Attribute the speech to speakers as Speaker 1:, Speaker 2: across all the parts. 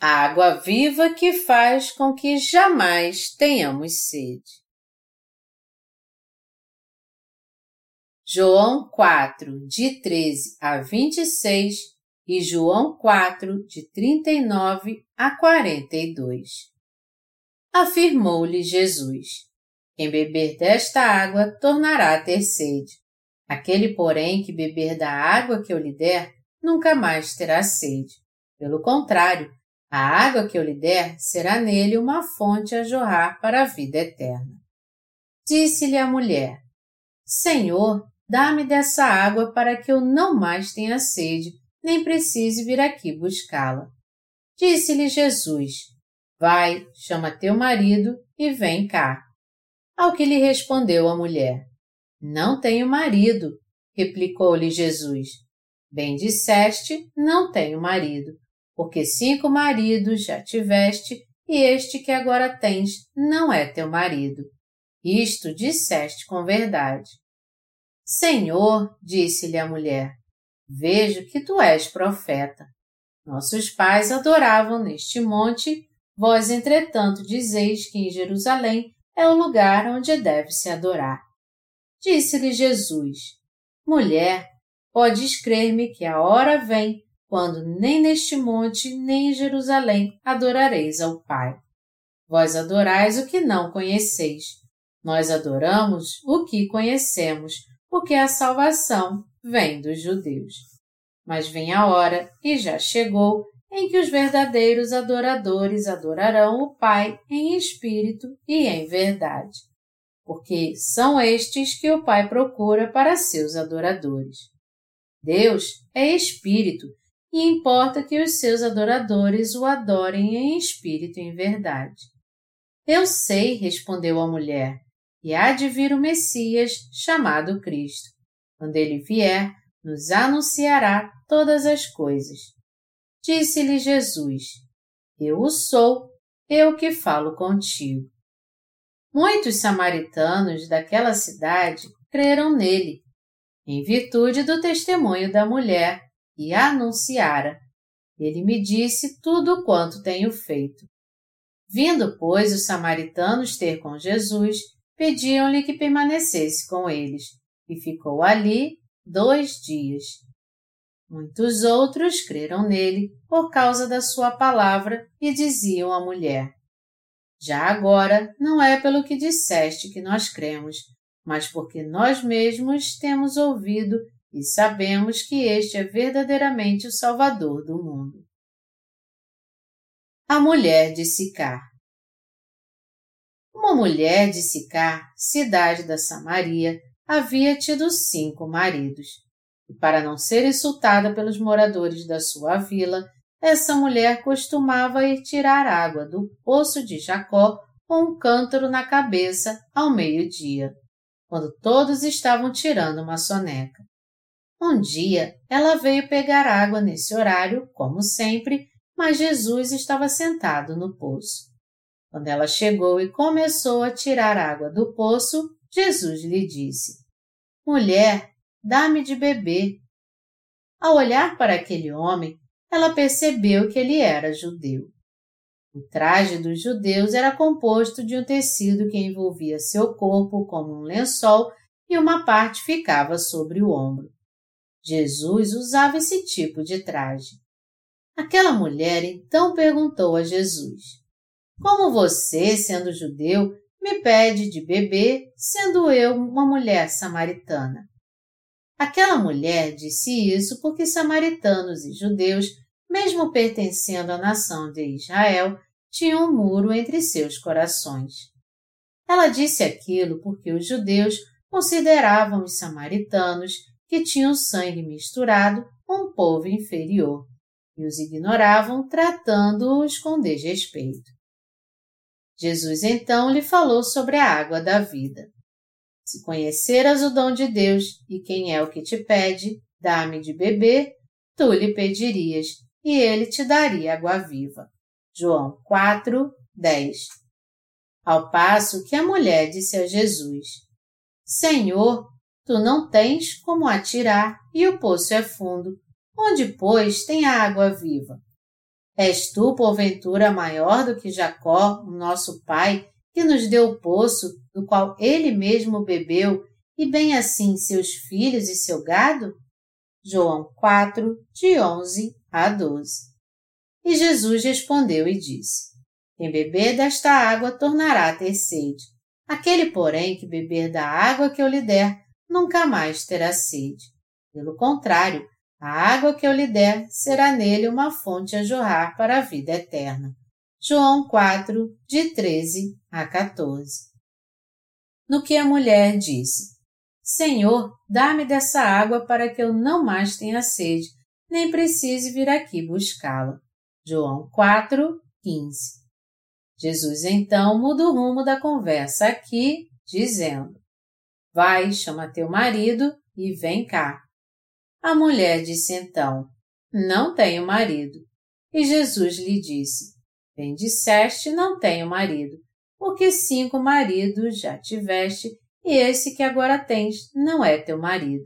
Speaker 1: a água viva que faz com que jamais tenhamos sede. João 4, de 13 a 26 e João 4, de 39 a 42. Afirmou-lhe Jesus: Quem beber desta água tornará a ter sede. Aquele, porém, que beber da água que eu lhe der, nunca mais terá sede. Pelo contrário, a água que eu lhe der será nele uma fonte a jorrar para a vida eterna. Disse-lhe a mulher: Senhor, dá-me dessa água para que eu não mais tenha sede, nem precise vir aqui buscá-la. Disse-lhe Jesus: Vai, chama teu marido e vem cá. Ao que lhe respondeu a mulher: Não tenho marido, replicou-lhe Jesus. Bem disseste, não tenho marido porque cinco maridos já tiveste, e este que agora tens não é teu marido. Isto disseste com verdade. Senhor, disse-lhe a mulher, vejo que tu és profeta. Nossos pais adoravam neste monte, vós, entretanto, dizeis que em Jerusalém é o lugar onde deve-se adorar. Disse-lhe Jesus, Mulher, podes crer-me que a hora vem quando nem neste monte nem em Jerusalém adorareis ao Pai. Vós adorais o que não conheceis. Nós adoramos o que conhecemos, porque a salvação vem dos judeus. Mas vem a hora, e já chegou, em que os verdadeiros adoradores adorarão o Pai em espírito e em verdade, porque são estes que o Pai procura para seus adoradores. Deus é espírito e importa que os seus adoradores o adorem em espírito e em verdade. Eu sei, respondeu a mulher, e há de vir o Messias, chamado Cristo. Quando ele vier, nos anunciará todas as coisas. Disse-lhe Jesus: Eu o sou, eu que falo contigo. Muitos samaritanos daquela cidade creram nele, em virtude do testemunho da mulher e anunciara. Ele me disse tudo quanto tenho feito. Vindo, pois, os samaritanos ter com Jesus, pediam-lhe que permanecesse com eles, e ficou ali dois dias. Muitos outros creram nele por causa da sua palavra e diziam à mulher: Já agora não é pelo que disseste que nós cremos, mas porque nós mesmos temos ouvido e sabemos que este é verdadeiramente o Salvador do mundo. A mulher de Sicar Uma mulher de Sicar, cidade da Samaria, havia tido cinco maridos. E para não ser insultada pelos moradores da sua vila, essa mulher costumava ir tirar água do poço de Jacó com um cântaro na cabeça ao meio-dia, quando todos estavam tirando uma soneca. Um dia ela veio pegar água nesse horário, como sempre, mas Jesus estava sentado no poço. Quando ela chegou e começou a tirar água do poço, Jesus lhe disse: Mulher, dá-me de beber. Ao olhar para aquele homem, ela percebeu que ele era judeu. O traje dos judeus era composto de um tecido que envolvia seu corpo como um lençol e uma parte ficava sobre o ombro. Jesus usava esse tipo de traje. Aquela mulher então perguntou a Jesus: Como você, sendo judeu, me pede de beber, sendo eu uma mulher samaritana? Aquela mulher disse isso porque samaritanos e judeus, mesmo pertencendo à nação de Israel, tinham um muro entre seus corações. Ela disse aquilo porque os judeus consideravam os samaritanos que tinham sangue misturado com um povo inferior e os ignoravam, tratando-os com desrespeito. Jesus então lhe falou sobre a água da vida. Se conheceras o dom de Deus e quem é o que te pede, dá-me de beber, tu lhe pedirias, e ele te daria água viva. João 4, 10. Ao passo que a mulher disse a Jesus: Senhor, Tu não tens como atirar e o poço é fundo, onde, pois, tem a água viva. És tu, porventura, maior do que Jacó, o nosso pai, que nos deu o poço, do qual ele mesmo bebeu, e bem assim seus filhos e seu gado? João 4, de 11 a 12. E Jesus respondeu e disse: Quem beber desta água tornará a ter sede. Aquele, porém, que beber da água que eu lhe der, nunca mais terá sede. Pelo contrário, a água que eu lhe der será nele uma fonte a jorrar para a vida eterna. João 4, de 13 a 14. No que a mulher disse: Senhor, dá-me dessa água para que eu não mais tenha sede, nem precise vir aqui buscá-la. João 4, 15. Jesus então muda o rumo da conversa aqui, dizendo: Vai, chama teu marido e vem cá. A mulher disse então: Não tenho marido. E Jesus lhe disse: Bem disseste, não tenho marido, porque cinco maridos já tiveste, e esse que agora tens não é teu marido.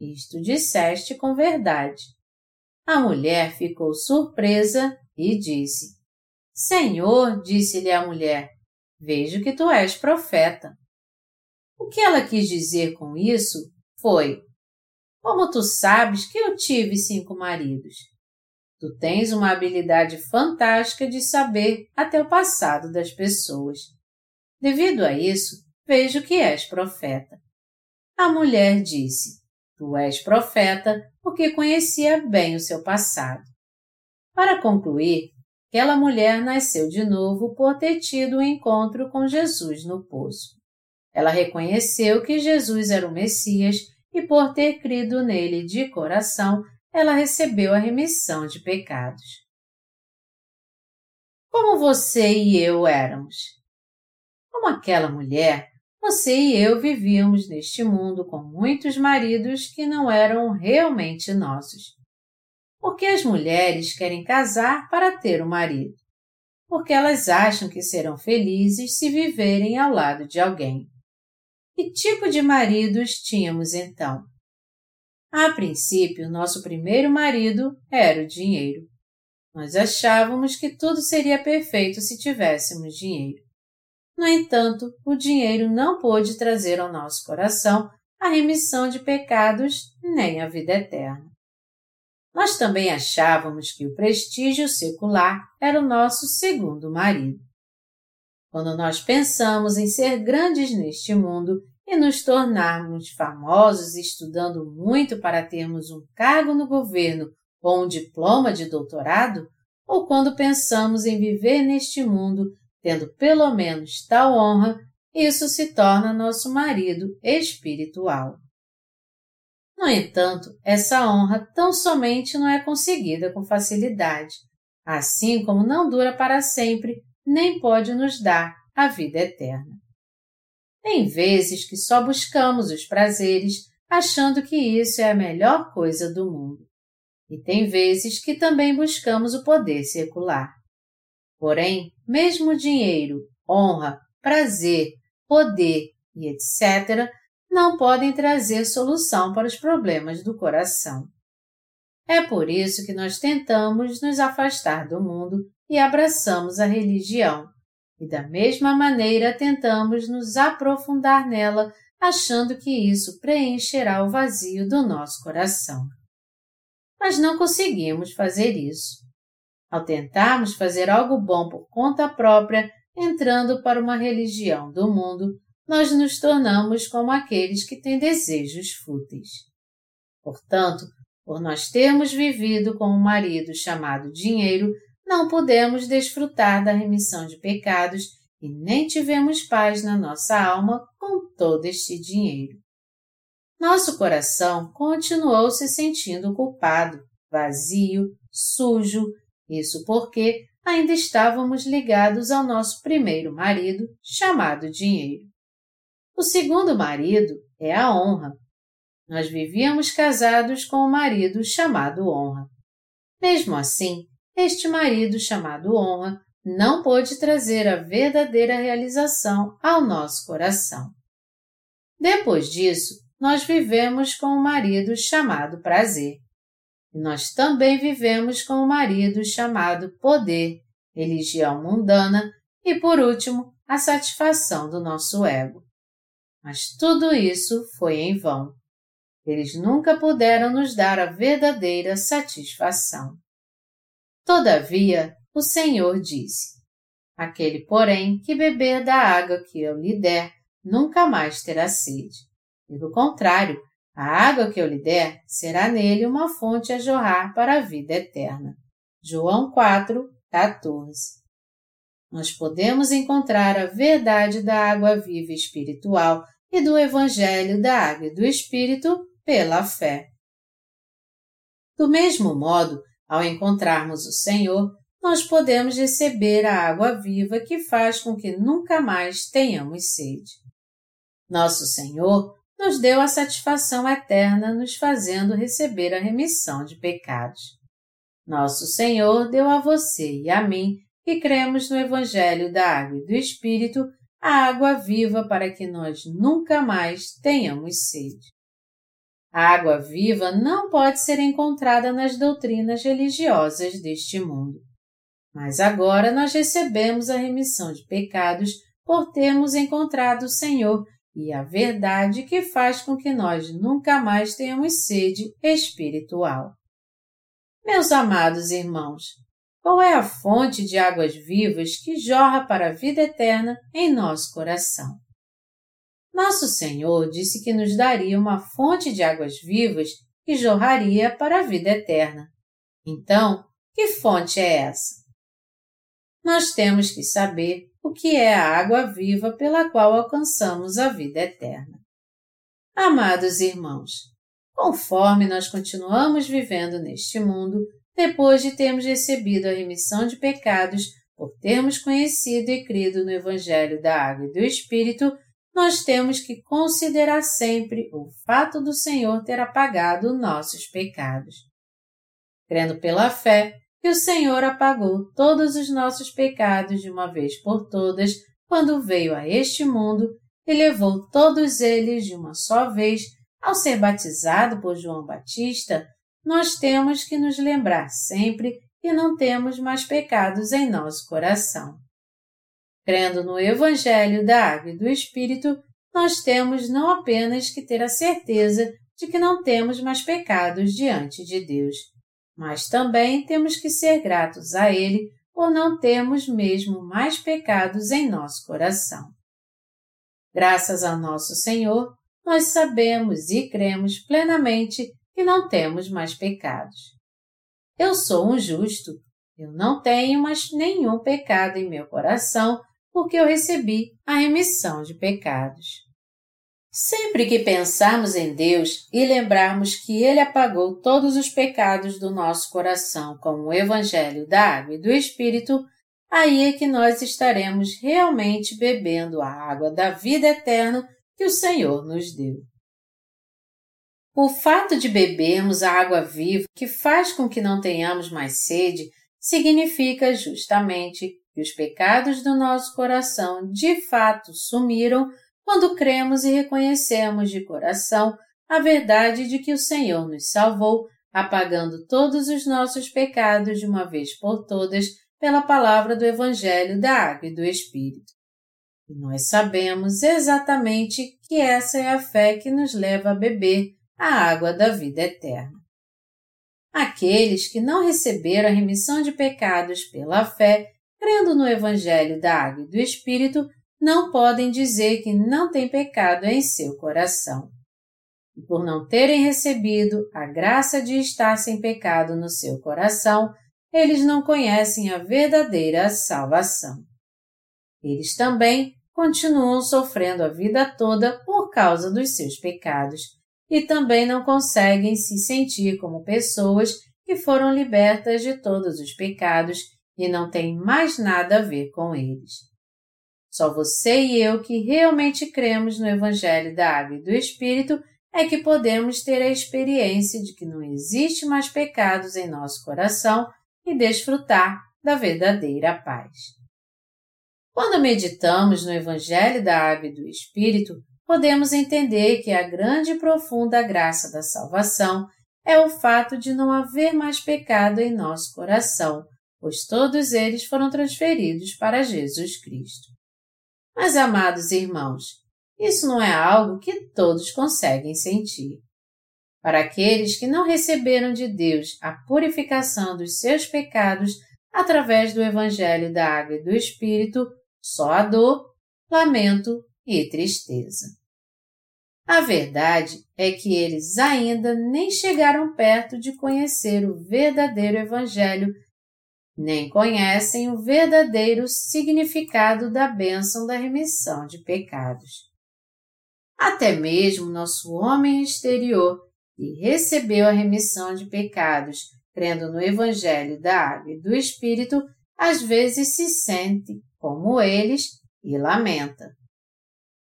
Speaker 1: Isto disseste com verdade. A mulher ficou surpresa e disse: Senhor, disse-lhe a mulher, vejo que tu és profeta. O que ela quis dizer com isso foi: como tu sabes que eu tive cinco maridos? Tu tens uma habilidade fantástica de saber até o passado das pessoas. Devido a isso, vejo que és profeta. A mulher disse: Tu és profeta porque conhecia bem o seu passado. Para concluir, aquela mulher nasceu de novo por ter tido o um encontro com Jesus no poço. Ela reconheceu que Jesus era o Messias e por ter crido nele de coração, ela recebeu a remissão de pecados. Como você e eu éramos? Como aquela mulher, você e eu vivíamos neste mundo com muitos maridos que não eram realmente nossos. Porque as mulheres querem casar para ter um marido. Porque elas acham que serão felizes se viverem ao lado de alguém. Que tipo de maridos tínhamos então? A princípio, nosso primeiro marido era o dinheiro. Nós achávamos que tudo seria perfeito se tivéssemos dinheiro. No entanto, o dinheiro não pôde trazer ao nosso coração a remissão de pecados nem a vida eterna. Nós também achávamos que o prestígio secular era o nosso segundo marido. Quando nós pensamos em ser grandes neste mundo e nos tornarmos famosos estudando muito para termos um cargo no governo ou um diploma de doutorado, ou quando pensamos em viver neste mundo tendo pelo menos tal honra, isso se torna nosso marido espiritual. No entanto, essa honra tão somente não é conseguida com facilidade, assim como não dura para sempre nem pode nos dar a vida eterna. Tem vezes que só buscamos os prazeres achando que isso é a melhor coisa do mundo. E tem vezes que também buscamos o poder secular. Porém, mesmo dinheiro, honra, prazer, poder e etc., não podem trazer solução para os problemas do coração. É por isso que nós tentamos nos afastar do mundo e abraçamos a religião, e da mesma maneira tentamos nos aprofundar nela, achando que isso preencherá o vazio do nosso coração. Mas não conseguimos fazer isso. Ao tentarmos fazer algo bom por conta própria, entrando para uma religião do mundo, nós nos tornamos como aqueles que têm desejos fúteis. Portanto, por nós termos vivido com um marido chamado dinheiro, não podemos desfrutar da remissão de pecados e nem tivemos paz na nossa alma com todo este dinheiro. Nosso coração continuou se sentindo culpado, vazio, sujo, isso porque ainda estávamos ligados ao nosso primeiro marido, chamado dinheiro. O segundo marido é a honra, nós vivíamos casados com um marido chamado Honra. Mesmo assim, este marido chamado Honra não pôde trazer a verdadeira realização ao nosso coração. Depois disso, nós vivemos com um marido chamado Prazer. e nós também vivemos com o marido chamado poder, religião mundana e, por último, a satisfação do nosso ego. Mas tudo isso foi em vão. Eles nunca puderam nos dar a verdadeira satisfação. Todavia, o Senhor disse: Aquele, porém, que beber da água que eu lhe der, nunca mais terá sede. Pelo contrário, a água que eu lhe der será nele uma fonte a jorrar para a vida eterna. João 4, 14. Nós podemos encontrar a verdade da água viva espiritual e do Evangelho da Água e do Espírito pela fé. Do mesmo modo, ao encontrarmos o Senhor, nós podemos receber a água viva que faz com que nunca mais tenhamos sede. Nosso Senhor nos deu a satisfação eterna nos fazendo receber a remissão de pecados. Nosso Senhor deu a você e a mim, que cremos no Evangelho da Água e do Espírito, a água viva para que nós nunca mais tenhamos sede. A água viva não pode ser encontrada nas doutrinas religiosas deste mundo. Mas agora nós recebemos a remissão de pecados por termos encontrado o Senhor e a verdade que faz com que nós nunca mais tenhamos sede espiritual. Meus amados irmãos, qual é a fonte de águas vivas que jorra para a vida eterna em nosso coração? Nosso Senhor disse que nos daria uma fonte de águas vivas que jorraria para a vida eterna. Então, que fonte é essa? Nós temos que saber o que é a água viva pela qual alcançamos a vida eterna. Amados irmãos, conforme nós continuamos vivendo neste mundo, depois de termos recebido a remissão de pecados por termos conhecido e crido no Evangelho da Água e do Espírito, nós temos que considerar sempre o fato do Senhor ter apagado nossos pecados. Crendo pela fé, que o Senhor apagou todos os nossos pecados de uma vez por todas quando veio a este mundo e levou todos eles de uma só vez ao ser batizado por João Batista, nós temos que nos lembrar sempre que não temos mais pecados em nosso coração. Crendo no Evangelho da Água e do Espírito, nós temos não apenas que ter a certeza de que não temos mais pecados diante de Deus, mas também temos que ser gratos a Ele por não termos mesmo mais pecados em nosso coração. Graças ao nosso Senhor, nós sabemos e cremos plenamente que não temos mais pecados. Eu sou um justo, eu não tenho mais nenhum pecado em meu coração porque eu recebi a remissão de pecados. Sempre que pensarmos em Deus e lembrarmos que Ele apagou todos os pecados do nosso coração com o Evangelho da Água e do Espírito, aí é que nós estaremos realmente bebendo a água da vida eterna que o Senhor nos deu. O fato de bebermos a água viva que faz com que não tenhamos mais sede significa justamente que os pecados do nosso coração de fato sumiram quando cremos e reconhecemos de coração a verdade de que o Senhor nos salvou, apagando todos os nossos pecados de uma vez por todas pela palavra do Evangelho da Água e do Espírito. E nós sabemos exatamente que essa é a fé que nos leva a beber a água da vida eterna. Aqueles que não receberam a remissão de pecados pela fé, crendo no Evangelho da Água e do Espírito, não podem dizer que não têm pecado em seu coração. E por não terem recebido a graça de estar sem pecado no seu coração, eles não conhecem a verdadeira salvação. Eles também continuam sofrendo a vida toda por causa dos seus pecados e também não conseguem se sentir como pessoas que foram libertas de todos os pecados e não têm mais nada a ver com eles. Só você e eu que realmente cremos no Evangelho da Água e do Espírito é que podemos ter a experiência de que não existe mais pecados em nosso coração e desfrutar da verdadeira paz. Quando meditamos no Evangelho da Água e do Espírito, podemos entender que a grande e profunda graça da salvação é o fato de não haver mais pecado em nosso coração, pois todos eles foram transferidos para Jesus Cristo. Mas, amados irmãos, isso não é algo que todos conseguem sentir. Para aqueles que não receberam de Deus a purificação dos seus pecados através do Evangelho da Água e do Espírito, só a dor, lamento e tristeza. A verdade é que eles ainda nem chegaram perto de conhecer o verdadeiro Evangelho, nem conhecem o verdadeiro significado da bênção da remissão de pecados. Até mesmo nosso homem exterior, que recebeu a remissão de pecados crendo no Evangelho da Água e do Espírito, às vezes se sente como eles e lamenta.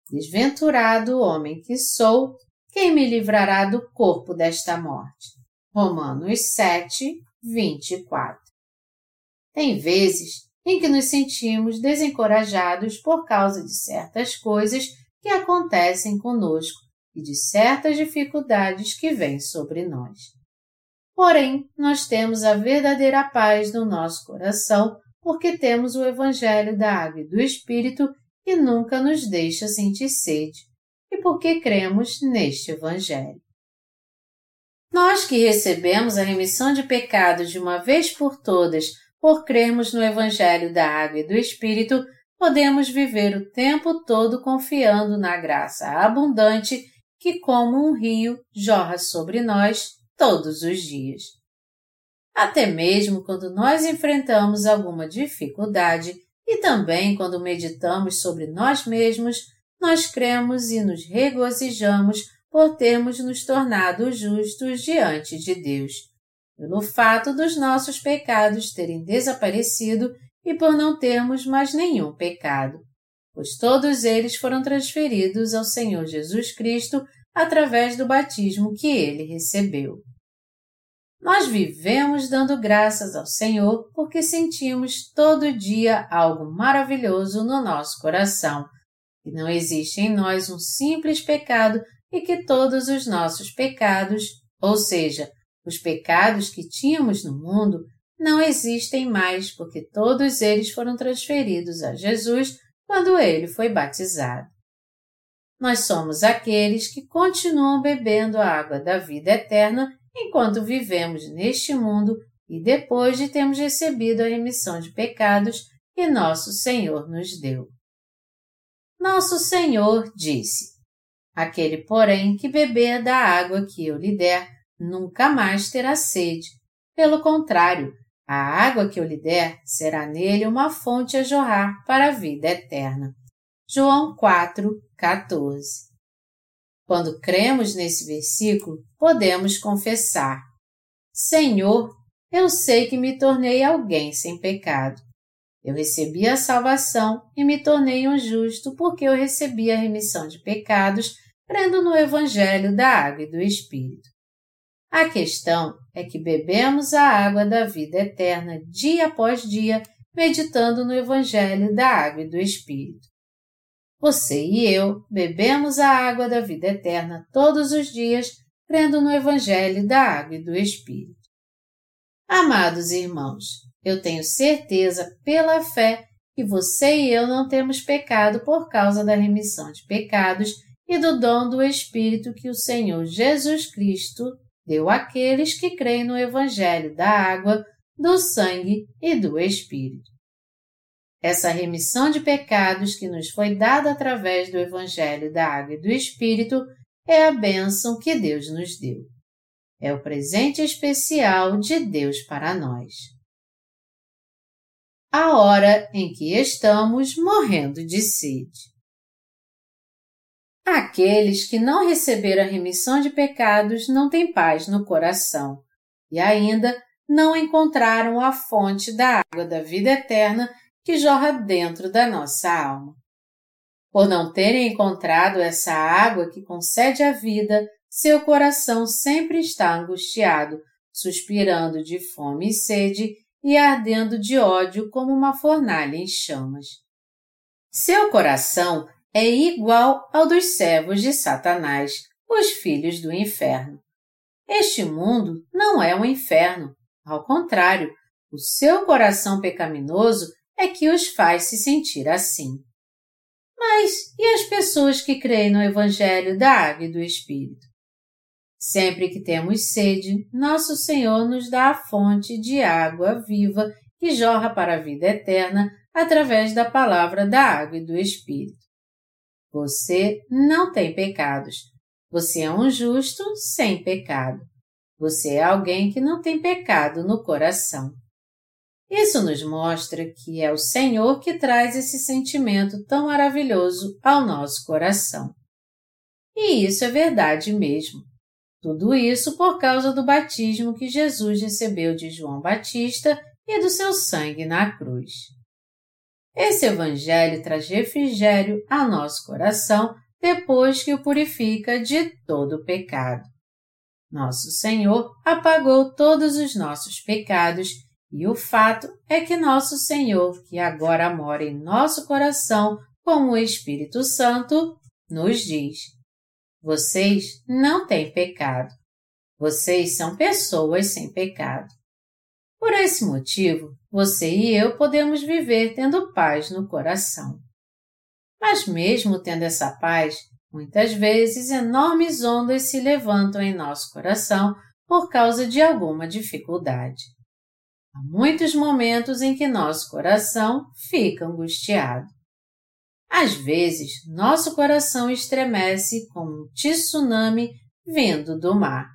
Speaker 1: Desventurado homem que sou, quem me livrará do corpo desta morte? Romanos 7, 24. Tem vezes em que nos sentimos desencorajados por causa de certas coisas que acontecem conosco e de certas dificuldades que vêm sobre nós. Porém, nós temos a verdadeira paz no nosso coração porque temos o Evangelho da Água e do Espírito que nunca nos deixa sentir sede, e porque cremos neste Evangelho. Nós que recebemos a remissão de pecados de uma vez por todas por crermos no Evangelho da Água e do Espírito, podemos viver o tempo todo confiando na graça abundante que, como um rio, jorra sobre nós todos os dias. Até mesmo quando nós enfrentamos alguma dificuldade e também quando meditamos sobre nós mesmos, nós cremos e nos regozijamos por termos nos tornado justos diante de Deus, pelo fato dos nossos pecados terem desaparecido e por não termos mais nenhum pecado, pois todos eles foram transferidos ao Senhor Jesus Cristo através do batismo que ele recebeu. Nós vivemos dando graças ao Senhor porque sentimos todo dia algo maravilhoso no nosso coração, que não existe em nós um simples pecado e que todos os nossos pecados, ou seja, os pecados que tínhamos no mundo, não existem mais porque todos eles foram transferidos a Jesus quando ele foi batizado. Nós somos aqueles que continuam bebendo a água da vida eterna enquanto vivemos neste mundo e depois de termos recebido a remissão de pecados que nosso Senhor nos deu. Nosso Senhor disse: Aquele, porém, que beber da água que eu lhe der, nunca mais terá sede. Pelo contrário, a água que eu lhe der será nele uma fonte a jorrar para a vida eterna. João 4, 14. Quando cremos nesse versículo, podemos confessar: Senhor, eu sei que me tornei alguém sem pecado. Eu recebi a salvação e me tornei um justo porque eu recebi a remissão de pecados crendo no Evangelho da Água e do Espírito. A questão é que bebemos a água da vida eterna dia após dia, meditando no Evangelho da Água e do Espírito. Você e eu bebemos a água da vida eterna todos os dias, crendo no Evangelho da Água e do Espírito. Amados irmãos, eu tenho certeza pela fé que você e eu não temos pecado por causa da remissão de pecados e do dom do Espírito que o Senhor Jesus Cristo deu àqueles que creem no Evangelho da água, do sangue e do Espírito. Essa remissão de pecados que nos foi dada através do Evangelho da Água e do Espírito é a bênção que Deus nos deu. É o presente especial de Deus para nós. A hora em que estamos morrendo de sede. Aqueles que não receberam a remissão de pecados não têm paz no coração e ainda não encontraram a fonte da água da vida eterna que jorra dentro da nossa alma. Por não terem encontrado essa água que concede a vida, seu coração sempre está angustiado, suspirando de fome e sede e ardendo de ódio como uma fornalha em chamas. Seu coração é igual ao dos servos de Satanás, os filhos do inferno. este mundo não é um inferno. Ao contrário, o seu coração pecaminoso é que os faz se sentir assim. Mas e as pessoas que creem no Evangelho da Água e do Espírito? Sempre que temos sede, nosso Senhor nos dá a fonte de água viva que jorra para a vida eterna através da palavra da água e do Espírito. Você não tem pecados. Você é um justo sem pecado. Você é alguém que não tem pecado no coração. Isso nos mostra que é o Senhor que traz esse sentimento tão maravilhoso ao nosso coração. E isso é verdade mesmo. Tudo isso por causa do batismo que Jesus recebeu de João Batista e do seu sangue na cruz. Esse Evangelho traz refrigério ao nosso coração depois que o purifica de todo o pecado. Nosso Senhor apagou todos os nossos pecados e o fato é que nosso Senhor, que agora mora em nosso coração como o Espírito Santo, nos diz: Vocês não têm pecado. Vocês são pessoas sem pecado. Por esse motivo, você e eu podemos viver tendo paz no coração. Mas, mesmo tendo essa paz, muitas vezes enormes ondas se levantam em nosso coração por causa de alguma dificuldade. Há muitos momentos em que nosso coração fica angustiado. Às vezes, nosso coração estremece como um tsunami vindo do mar.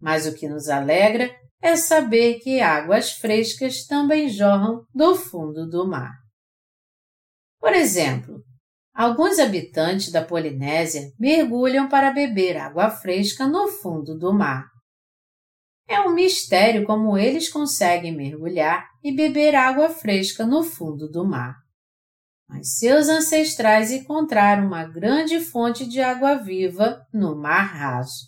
Speaker 1: Mas o que nos alegra é saber que águas frescas também jorram do fundo do mar. Por exemplo, alguns habitantes da Polinésia mergulham para beber água fresca no fundo do mar. É um mistério como eles conseguem mergulhar e beber água fresca no fundo do mar. Mas seus ancestrais encontraram uma grande fonte de água viva no mar raso.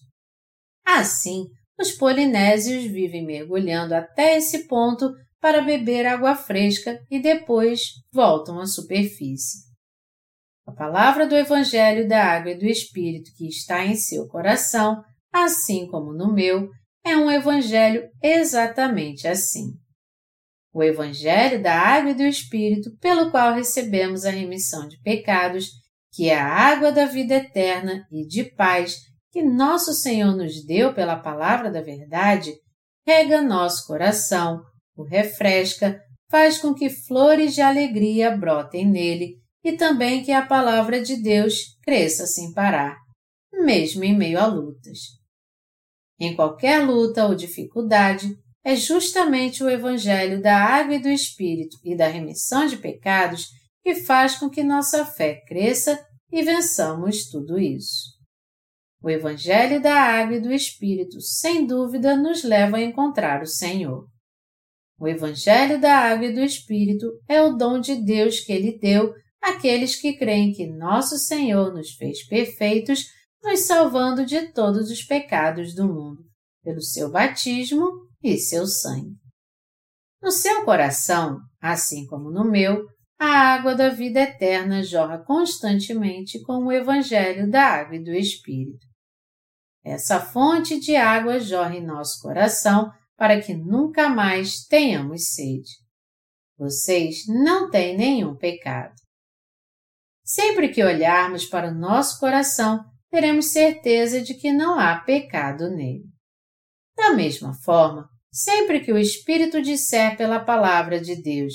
Speaker 1: Assim, os polinésios vivem mergulhando até esse ponto para beber água fresca e depois voltam à superfície. A palavra do Evangelho da Água e do Espírito que está em seu coração, assim como no meu, é um Evangelho exatamente assim. O Evangelho da Água e do Espírito, pelo qual recebemos a remissão de pecados, que é a água da vida eterna e de paz que nosso Senhor nos deu pela palavra da verdade, rega nosso coração, o refresca, faz com que flores de alegria brotem nele e também que a palavra de Deus cresça sem parar, mesmo em meio a lutas. Em qualquer luta ou dificuldade, é justamente o Evangelho da Água e do Espírito e da remissão de pecados que faz com que nossa fé cresça e vençamos tudo isso. O Evangelho da Água e do Espírito, sem dúvida, nos leva a encontrar o Senhor. O Evangelho da Água e do Espírito é o dom de Deus que Ele deu àqueles que creem que nosso Senhor nos fez perfeitos, nos salvando de todos os pecados do mundo, pelo seu batismo e seu sangue. No seu coração, assim como no meu, a água da vida eterna jorra constantemente com o Evangelho da Água e do Espírito. Essa fonte de água jorra em nosso coração para que nunca mais tenhamos sede. Vocês não têm nenhum pecado. Sempre que olharmos para o nosso coração, teremos certeza de que não há pecado nele. Da mesma forma, sempre que o Espírito disser pela palavra de Deus,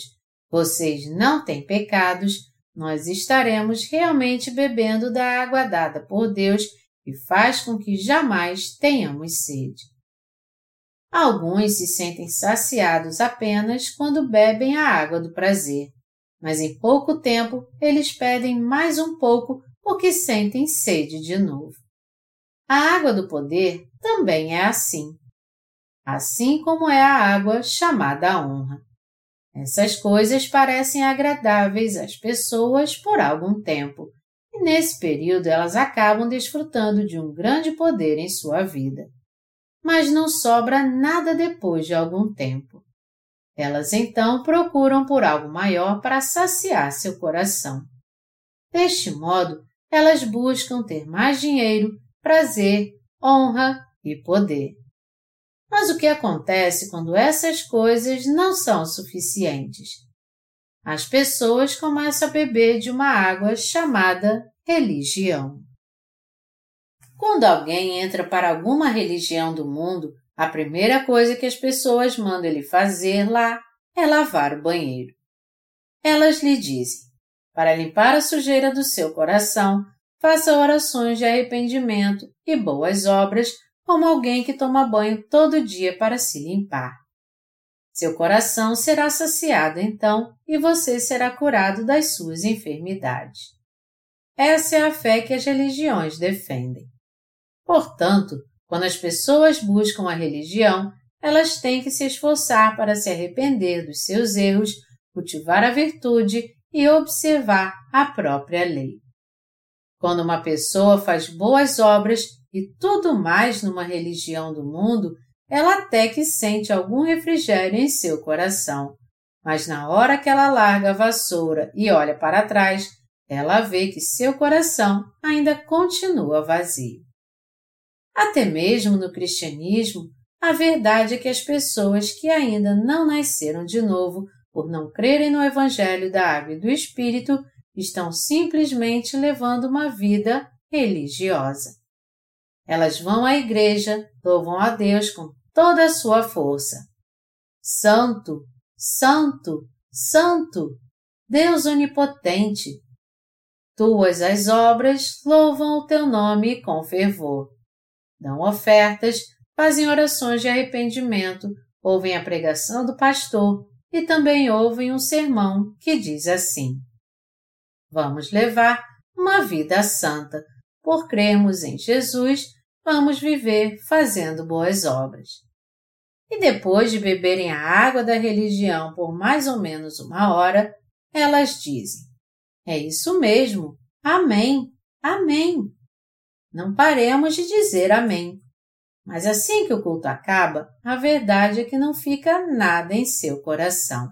Speaker 1: vocês não têm pecados, nós estaremos realmente bebendo da água dada por Deus e faz com que jamais tenhamos sede. Alguns se sentem saciados apenas quando bebem a água do prazer, mas em pouco tempo eles pedem mais um pouco porque sentem sede de novo. A água do poder também é assim. Assim como é a água chamada honra. Essas coisas parecem agradáveis às pessoas por algum tempo, e nesse período elas acabam desfrutando de um grande poder em sua vida. Mas não sobra nada depois de algum tempo. Elas então procuram por algo maior para saciar seu coração. Deste modo, elas buscam ter mais dinheiro, prazer, honra e poder. Mas o que acontece quando essas coisas não são suficientes? As pessoas começam a beber de uma água chamada religião. Quando alguém entra para alguma religião do mundo, a primeira coisa que as pessoas mandam ele fazer lá é lavar o banheiro. Elas lhe dizem: para limpar a sujeira do seu coração, faça orações de arrependimento e boas obras, como alguém que toma banho todo dia para se limpar. Seu coração será saciado então e você será curado das suas enfermidades. Essa é a fé que as religiões defendem. Portanto, quando as pessoas buscam a religião, elas têm que se esforçar para se arrepender dos seus erros, cultivar a virtude e observar a própria lei. Quando uma pessoa faz boas obras e tudo mais numa religião do mundo, ela até que sente algum refrigério em seu coração. Mas na hora que ela larga a vassoura e olha para trás, ela vê que seu coração ainda continua vazio. Até mesmo no cristianismo, a verdade é que as pessoas que ainda não nasceram de novo, por não crerem no Evangelho da Água e do Espírito, estão simplesmente levando uma vida religiosa. Elas vão à igreja, louvam a Deus com toda a sua força. Santo, Santo, Santo, Deus Onipotente. Tuas as obras louvam o teu nome com fervor dão ofertas, fazem orações de arrependimento, ouvem a pregação do pastor e também ouvem um sermão que diz assim: Vamos levar uma vida santa, por crermos em Jesus, vamos viver fazendo boas obras. E depois de beberem a água da religião por mais ou menos uma hora, elas dizem: É isso mesmo, Amém, Amém. Não paremos de dizer Amém. Mas assim que o culto acaba, a verdade é que não fica nada em seu coração.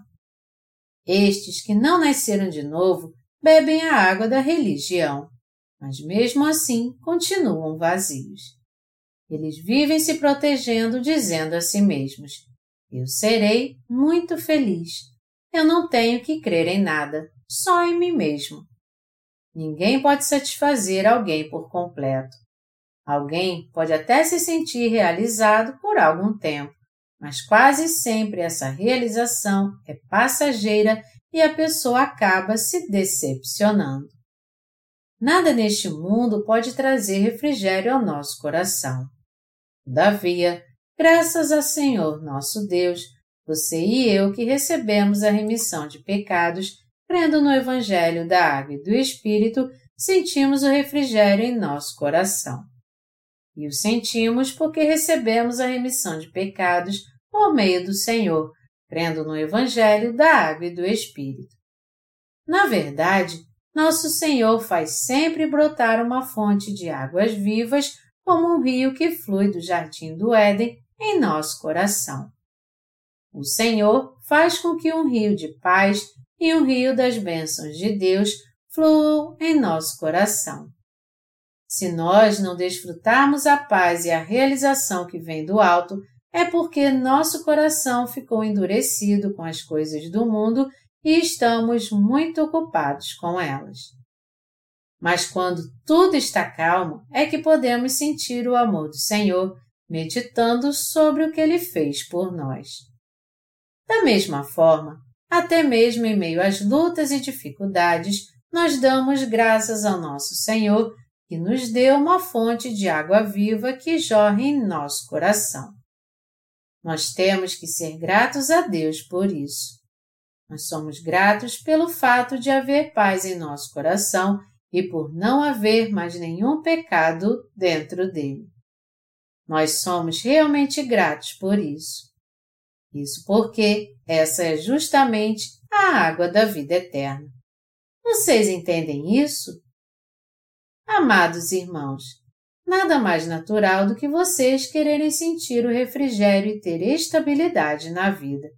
Speaker 1: Estes que não nasceram de novo bebem a água da religião, mas mesmo assim continuam vazios. Eles vivem se protegendo, dizendo a si mesmos: Eu serei muito feliz. Eu não tenho que crer em nada, só em mim mesmo. Ninguém pode satisfazer alguém por completo. Alguém pode até se sentir realizado por algum tempo, mas quase sempre essa realização é passageira e a pessoa acaba se decepcionando. Nada neste mundo pode trazer refrigério ao nosso coração. Todavia, graças ao Senhor nosso Deus, você e eu que recebemos a remissão de pecados crendo no Evangelho da Água e do Espírito, sentimos o refrigério em nosso coração. E o sentimos porque recebemos a remissão de pecados por meio do Senhor, crendo no Evangelho da Água e do Espírito. Na verdade, nosso Senhor faz sempre brotar uma fonte de águas vivas, como um rio que flui do jardim do Éden, em nosso coração. O Senhor faz com que um rio de paz e um rio das bênçãos de Deus fluam em nosso coração. Se nós não desfrutarmos a paz e a realização que vem do alto, é porque nosso coração ficou endurecido com as coisas do mundo e estamos muito ocupados com elas. Mas quando tudo está calmo, é que podemos sentir o amor do Senhor, meditando sobre o que Ele fez por nós. Da mesma forma, até mesmo em meio às lutas e dificuldades, nós damos graças ao nosso Senhor que nos deu uma fonte de água viva que jorra em nosso coração. Nós temos que ser gratos a Deus por isso. Nós somos gratos pelo fato de haver paz em nosso coração e por não haver mais nenhum pecado dentro dele. Nós somos realmente gratos por isso. Isso porque essa é justamente a água da vida eterna. Vocês entendem isso? Amados irmãos, nada mais natural do que vocês quererem sentir o refrigério e ter estabilidade na vida.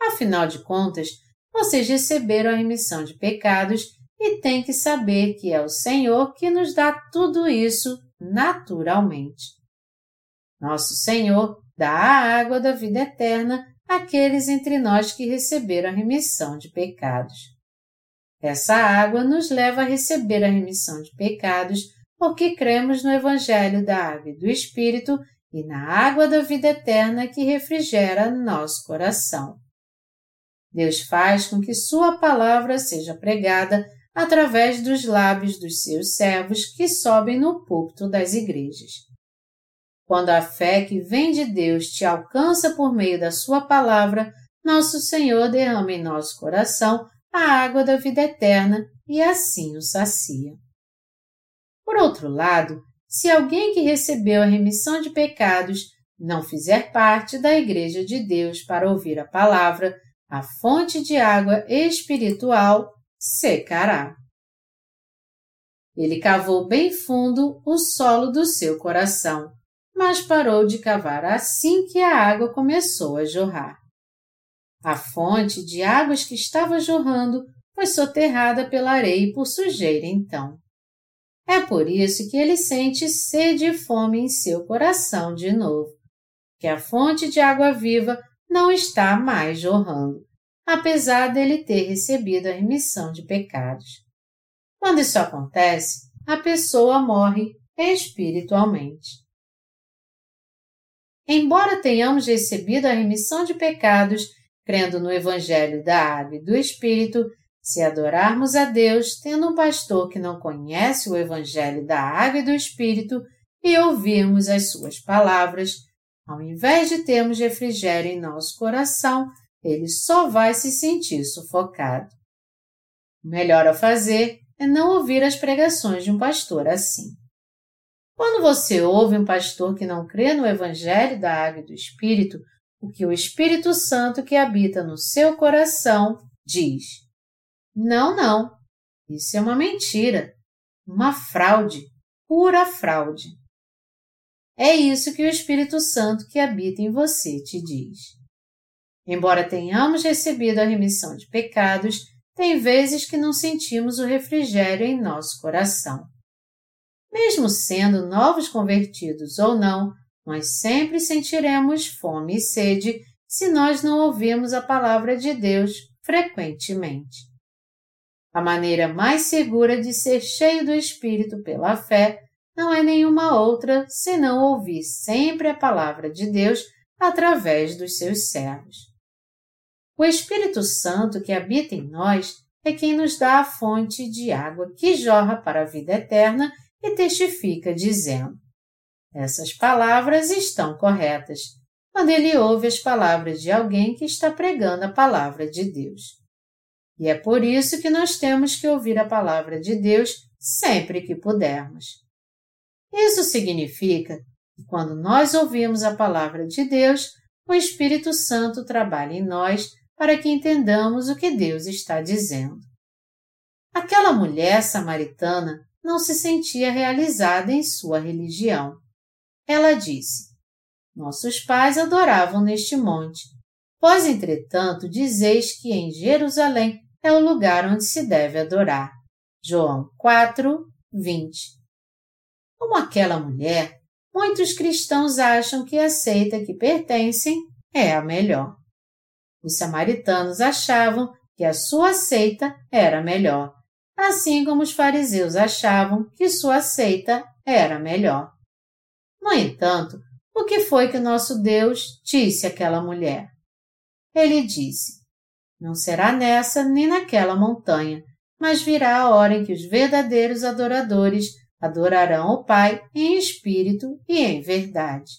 Speaker 1: Afinal de contas, vocês receberam a remissão de pecados e têm que saber que é o Senhor que nos dá tudo isso naturalmente. Nosso Senhor dá a água da vida eterna àqueles entre nós que receberam a remissão de pecados. Essa água nos leva a receber a remissão de pecados porque cremos no Evangelho da Água e do Espírito e na água da vida eterna que refrigera nosso coração. Deus faz com que Sua palavra seja pregada através dos lábios dos seus servos que sobem no púlpito das igrejas. Quando a fé que vem de Deus te alcança por meio da Sua palavra, nosso Senhor derrama em nosso coração a água da vida eterna e assim o sacia. Por outro lado, se alguém que recebeu a remissão de pecados não fizer parte da Igreja de Deus para ouvir a palavra, a fonte de água espiritual secará. Ele cavou bem fundo o solo do seu coração, mas parou de cavar assim que a água começou a jorrar. A fonte de águas que estava jorrando foi soterrada pela areia e por sujeira então. É por isso que ele sente sede e fome em seu coração de novo, que a fonte de água viva não está mais jorrando, apesar dele ter recebido a remissão de pecados. Quando isso acontece, a pessoa morre espiritualmente. Embora tenhamos recebido a remissão de pecados, crendo no Evangelho da Água e do Espírito, se adorarmos a Deus tendo um pastor que não conhece o Evangelho da Água e do Espírito e ouvirmos as suas palavras, ao invés de termos refrigério em nosso coração, ele só vai se sentir sufocado. O melhor a fazer é não ouvir as pregações de um pastor assim. Quando você ouve um pastor que não crê no Evangelho da Água e do Espírito, o que o Espírito Santo que habita no seu coração diz: Não, não, isso é uma mentira, uma fraude, pura fraude. É isso que o Espírito Santo que habita em você te diz. Embora tenhamos recebido a remissão de pecados, tem vezes que não sentimos o refrigério em nosso coração. Mesmo sendo novos convertidos ou não, nós sempre sentiremos fome e sede se nós não ouvirmos a palavra de Deus frequentemente. A maneira mais segura de ser cheio do Espírito pela fé não é nenhuma outra senão ouvir sempre a palavra de Deus através dos seus servos. O Espírito Santo que habita em nós é quem nos dá a fonte de água que jorra para a vida eterna e testifica dizendo: Essas palavras estão corretas, quando ele ouve as palavras de alguém que está pregando a palavra de Deus. E é por isso que nós temos que ouvir a palavra de Deus sempre que pudermos. Isso significa que quando nós ouvimos a palavra de Deus, o Espírito Santo trabalha em nós para que entendamos o que Deus está dizendo. Aquela mulher samaritana não se sentia realizada em sua religião. Ela disse: Nossos pais adoravam neste monte. Vós, entretanto, dizeis que em Jerusalém é o lugar onde se deve adorar. João 4, 20. Como aquela mulher, muitos cristãos acham que a seita que pertencem é a melhor. Os samaritanos achavam que a sua seita era melhor, assim como os fariseus achavam que sua seita era melhor. No entanto, o que foi que nosso Deus disse àquela mulher? Ele disse: Não será nessa nem naquela montanha, mas virá a hora em que os verdadeiros adoradores adorarão o Pai em espírito e em verdade.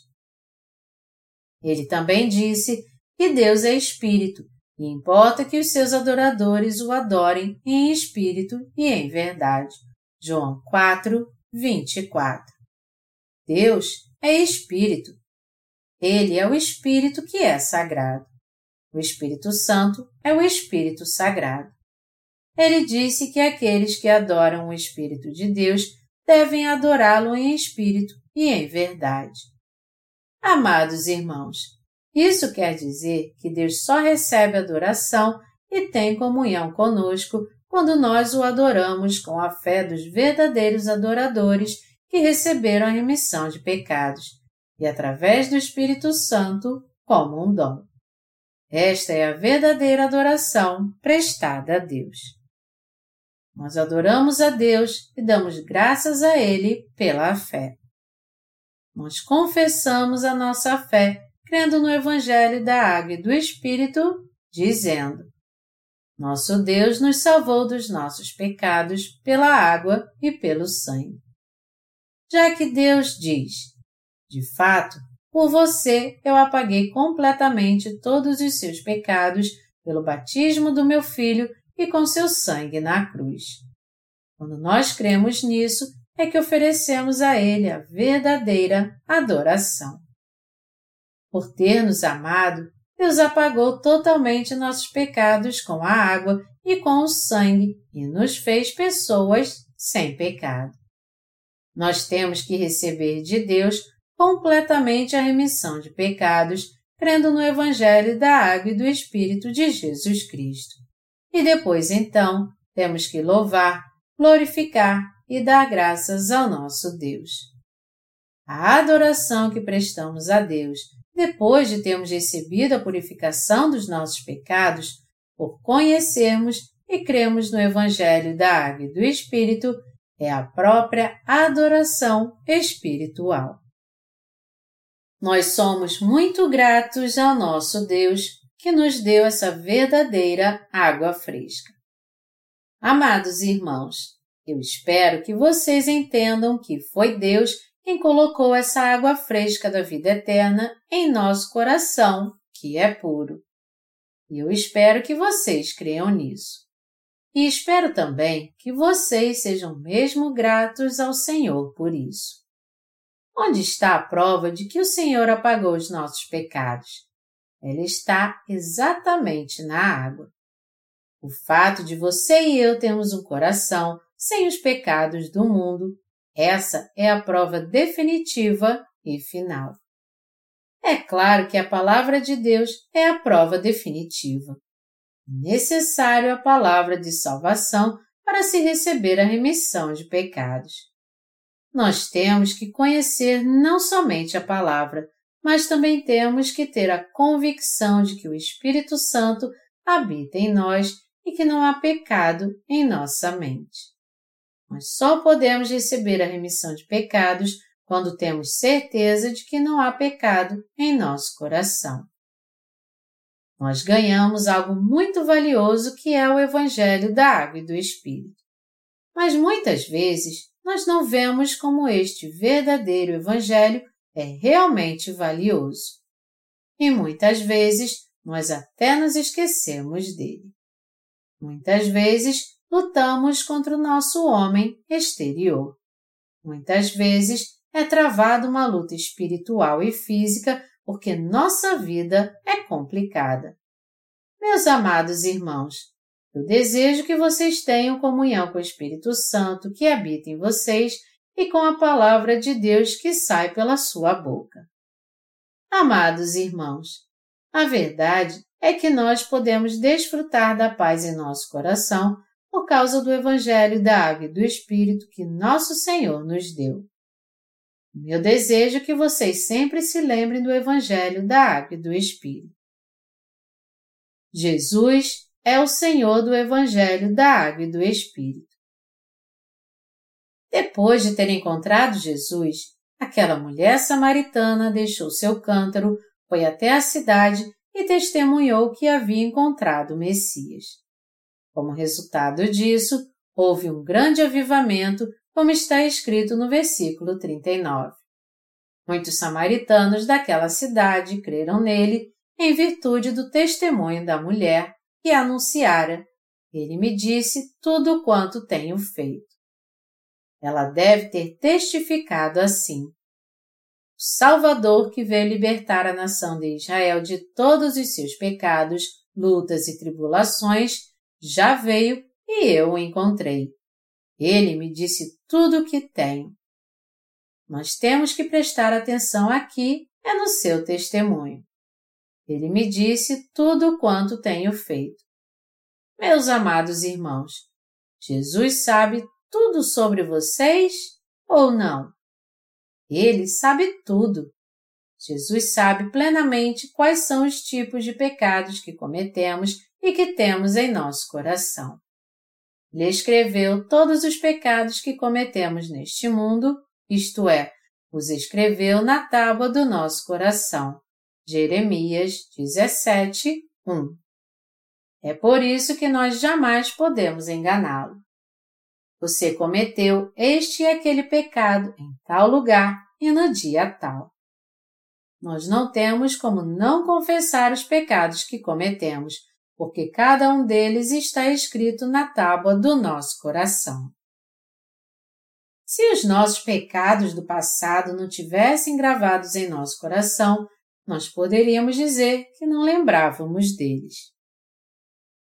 Speaker 1: Ele também disse que Deus é espírito, e importa que os seus adoradores o adorem em espírito e em verdade. João 4, 24. Deus é espírito. Ele é o espírito que é sagrado. O Espírito Santo é o Espírito Sagrado. Ele disse que aqueles que adoram o Espírito de Deus devem adorá-lo em espírito e em verdade. Amados irmãos, isso quer dizer que Deus só recebe adoração e tem comunhão conosco quando nós o adoramos com a fé dos verdadeiros adoradores que receberam a remissão de pecados, e através do Espírito Santo como um dom. Esta é a verdadeira adoração prestada a Deus. Nós adoramos a Deus e damos graças a Ele pela fé. Nós confessamos a nossa fé crendo no Evangelho da Água e do Espírito, dizendo: Nosso Deus nos salvou dos nossos pecados pela água e pelo sangue. Já que Deus diz: De fato, por você eu apaguei completamente todos os seus pecados pelo batismo do meu filho e com seu sangue na cruz. Quando nós cremos nisso, é que oferecemos a Ele a verdadeira adoração. Por ter nos amado, Deus apagou totalmente nossos pecados com a água e com o sangue e nos fez pessoas sem pecado. Nós temos que receber de Deus completamente a remissão de pecados, crendo no Evangelho da Água e do Espírito de Jesus Cristo. E depois, então, temos que louvar, glorificar e dar graças ao nosso Deus. A adoração que prestamos a Deus depois de termos recebido a purificação dos nossos pecados, por conhecermos e cremos no Evangelho da Água e do Espírito, é a própria adoração espiritual. Nós somos muito gratos ao nosso Deus que nos deu essa verdadeira água fresca. Amados irmãos, eu espero que vocês entendam que foi Deus quem colocou essa água fresca da vida eterna em nosso coração, que é puro. E eu espero que vocês creiam nisso. E espero também que vocês sejam mesmo gratos ao Senhor por isso. Onde está a prova de que o Senhor apagou os nossos pecados? Ela está exatamente na água. O fato de você e eu termos um coração sem os pecados do mundo, essa é a prova definitiva e final. É claro que a palavra de Deus é a prova definitiva. Necessário a palavra de salvação para se receber a remissão de pecados. Nós temos que conhecer não somente a palavra, mas também temos que ter a convicção de que o Espírito Santo habita em nós e que não há pecado em nossa mente. Nós só podemos receber a remissão de pecados quando temos certeza de que não há pecado em nosso coração. Nós ganhamos algo muito valioso que é o Evangelho da Água e do Espírito. Mas muitas vezes nós não vemos como este verdadeiro Evangelho é realmente valioso. E muitas vezes nós até nos esquecemos dele. Muitas vezes lutamos contra o nosso homem exterior. Muitas vezes é travada uma luta espiritual e física porque nossa vida é complicada. Meus amados irmãos, eu desejo que vocês tenham comunhão com o Espírito Santo que habita em vocês e com a palavra de Deus que sai pela sua boca. Amados irmãos, a verdade é que nós podemos desfrutar da paz em nosso coração por causa do Evangelho da Água e do Espírito que nosso Senhor nos deu. Meu desejo é que vocês sempre se lembrem do Evangelho da Água e do Espírito. Jesus é o Senhor do Evangelho da Água e do Espírito. Depois de ter encontrado Jesus, aquela mulher samaritana deixou seu cântaro, foi até a cidade e testemunhou que havia encontrado o Messias. Como resultado disso, houve um grande avivamento, como está escrito no versículo 39. Muitos samaritanos daquela cidade creram nele em virtude do testemunho da mulher que anunciara. Ele me disse tudo quanto tenho feito. Ela deve ter testificado assim. O Salvador que veio libertar a nação de Israel de todos os seus pecados, lutas e tribulações, já veio e eu o encontrei. Ele me disse tudo o que tenho. Nós temos que prestar atenção aqui é no seu testemunho. Ele me disse tudo quanto tenho feito. Meus amados irmãos, Jesus sabe tudo sobre vocês ou não? Ele sabe tudo. Jesus sabe plenamente quais são os tipos de pecados que cometemos e que temos em nosso coração. Ele escreveu todos os pecados que cometemos neste mundo, isto é, os escreveu na tábua do nosso coração. Jeremias 17, 1. É por isso que nós jamais podemos enganá-lo. Você cometeu este e aquele pecado em tal lugar e no dia tal. Nós não temos como não confessar os pecados que cometemos, porque cada um deles está escrito na tábua do nosso coração. Se os nossos pecados do passado não tivessem gravados em nosso coração, nós poderíamos dizer que não lembrávamos deles.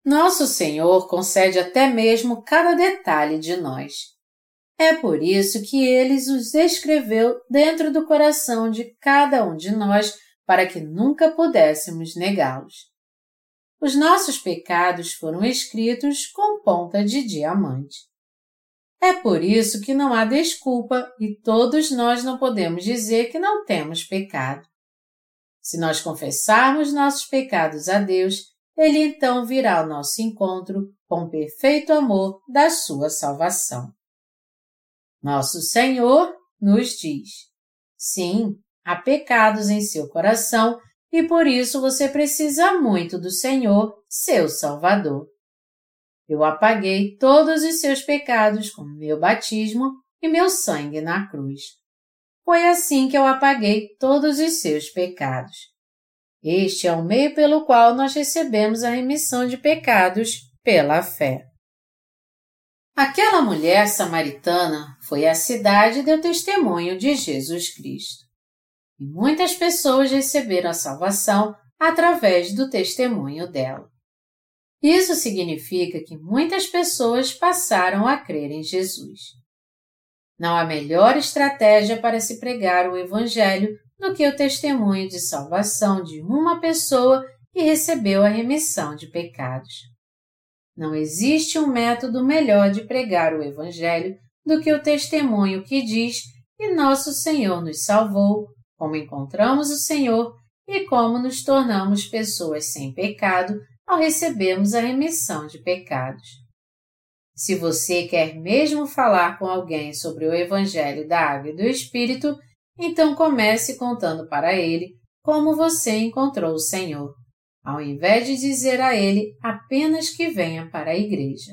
Speaker 1: Nosso Senhor concede até mesmo cada detalhe de nós. É por isso que ele os escreveu dentro do coração de cada um de nós para que nunca pudéssemos negá-los. Os nossos pecados foram escritos com ponta de diamante. É por isso que não há desculpa e todos nós não podemos dizer que não temos pecado. Se nós confessarmos nossos pecados a Deus, Ele então virá ao nosso encontro com perfeito amor da sua salvação. Nosso Senhor nos diz: sim, há pecados em seu coração e por isso você precisa muito do Senhor, seu Salvador. Eu apaguei todos os seus pecados com meu batismo e meu sangue na cruz. Foi assim que eu apaguei todos os seus pecados. Este é o meio pelo qual nós recebemos a remissão de pecados pela fé. Aquela mulher samaritana foi à cidade e deu testemunho de Jesus Cristo. E muitas pessoas receberam a salvação através do testemunho dela. Isso significa que muitas pessoas passaram a crer em Jesus. Não há melhor estratégia para se pregar o Evangelho do que o testemunho de salvação de uma pessoa que recebeu a remissão de pecados. Não existe um método melhor de pregar o Evangelho do que o testemunho que diz que nosso Senhor nos salvou como encontramos o Senhor e como nos tornamos pessoas sem pecado ao recebermos a remissão de pecados. Se você quer mesmo falar com alguém sobre o Evangelho da Água e do Espírito, então comece contando para ele como você encontrou o Senhor, ao invés de dizer a ele apenas que venha para a igreja.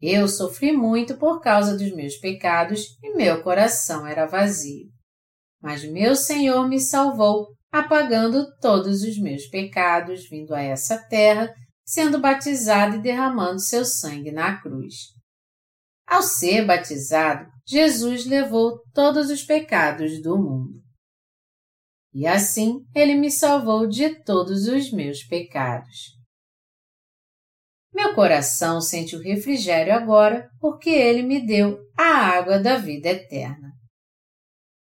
Speaker 1: Eu sofri muito por causa dos meus pecados e meu coração era vazio mas meu Senhor me salvou, apagando todos os meus pecados, vindo a essa terra, sendo batizado e derramando seu sangue na cruz. Ao ser batizado, Jesus levou todos os pecados do mundo. E assim ele me salvou de todos os meus pecados. Meu coração sente o refrigério agora porque ele me deu a água da vida eterna.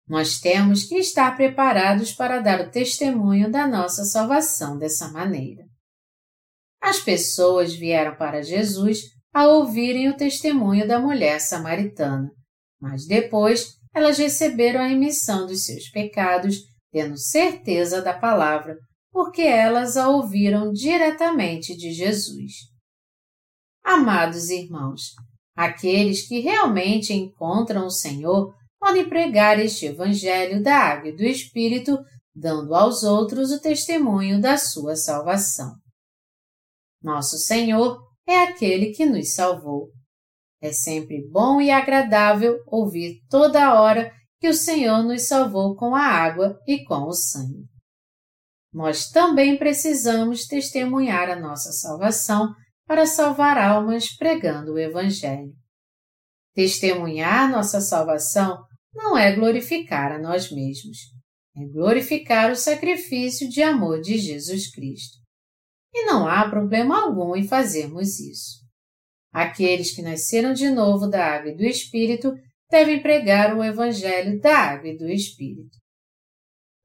Speaker 1: Nós temos que estar preparados para dar o testemunho da nossa salvação dessa maneira. As pessoas vieram para Jesus ao ouvirem o testemunho da mulher samaritana, mas depois elas receberam a remissão dos seus pecados, tendo certeza da palavra, porque elas a ouviram diretamente de Jesus. Amados irmãos, aqueles que realmente encontram o Senhor podem pregar este Evangelho da Água e do Espírito, dando aos outros o testemunho da sua salvação. Nosso Senhor é aquele que nos salvou. É sempre bom e agradável ouvir toda hora que o Senhor nos salvou com a água e com o sangue. Nós também precisamos testemunhar a nossa salvação para salvar almas pregando o Evangelho. Testemunhar nossa salvação não é glorificar a nós mesmos, é glorificar o sacrifício de amor de Jesus Cristo. E não há problema algum em fazermos isso. Aqueles que nasceram de novo da água e do Espírito devem pregar o Evangelho da água e do Espírito.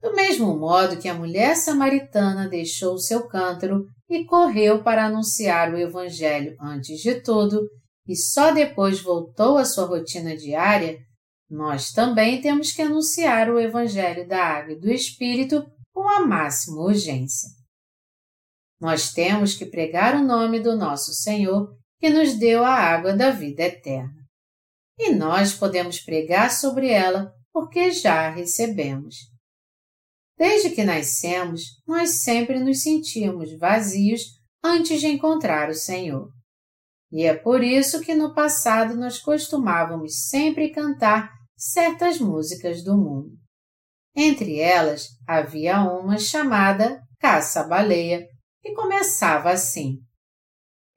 Speaker 1: Do mesmo modo que a mulher samaritana deixou seu cântaro e correu para anunciar o Evangelho antes de tudo, e só depois voltou à sua rotina diária, nós também temos que anunciar o Evangelho da Água e do Espírito com a máxima urgência. Nós temos que pregar o nome do nosso Senhor que nos deu a água da vida eterna. E nós podemos pregar sobre ela porque já a recebemos. Desde que nascemos, nós sempre nos sentimos vazios antes de encontrar o Senhor. E é por isso que no passado nós costumávamos sempre cantar certas músicas do mundo. Entre elas havia uma chamada Caça-Baleia, que começava assim: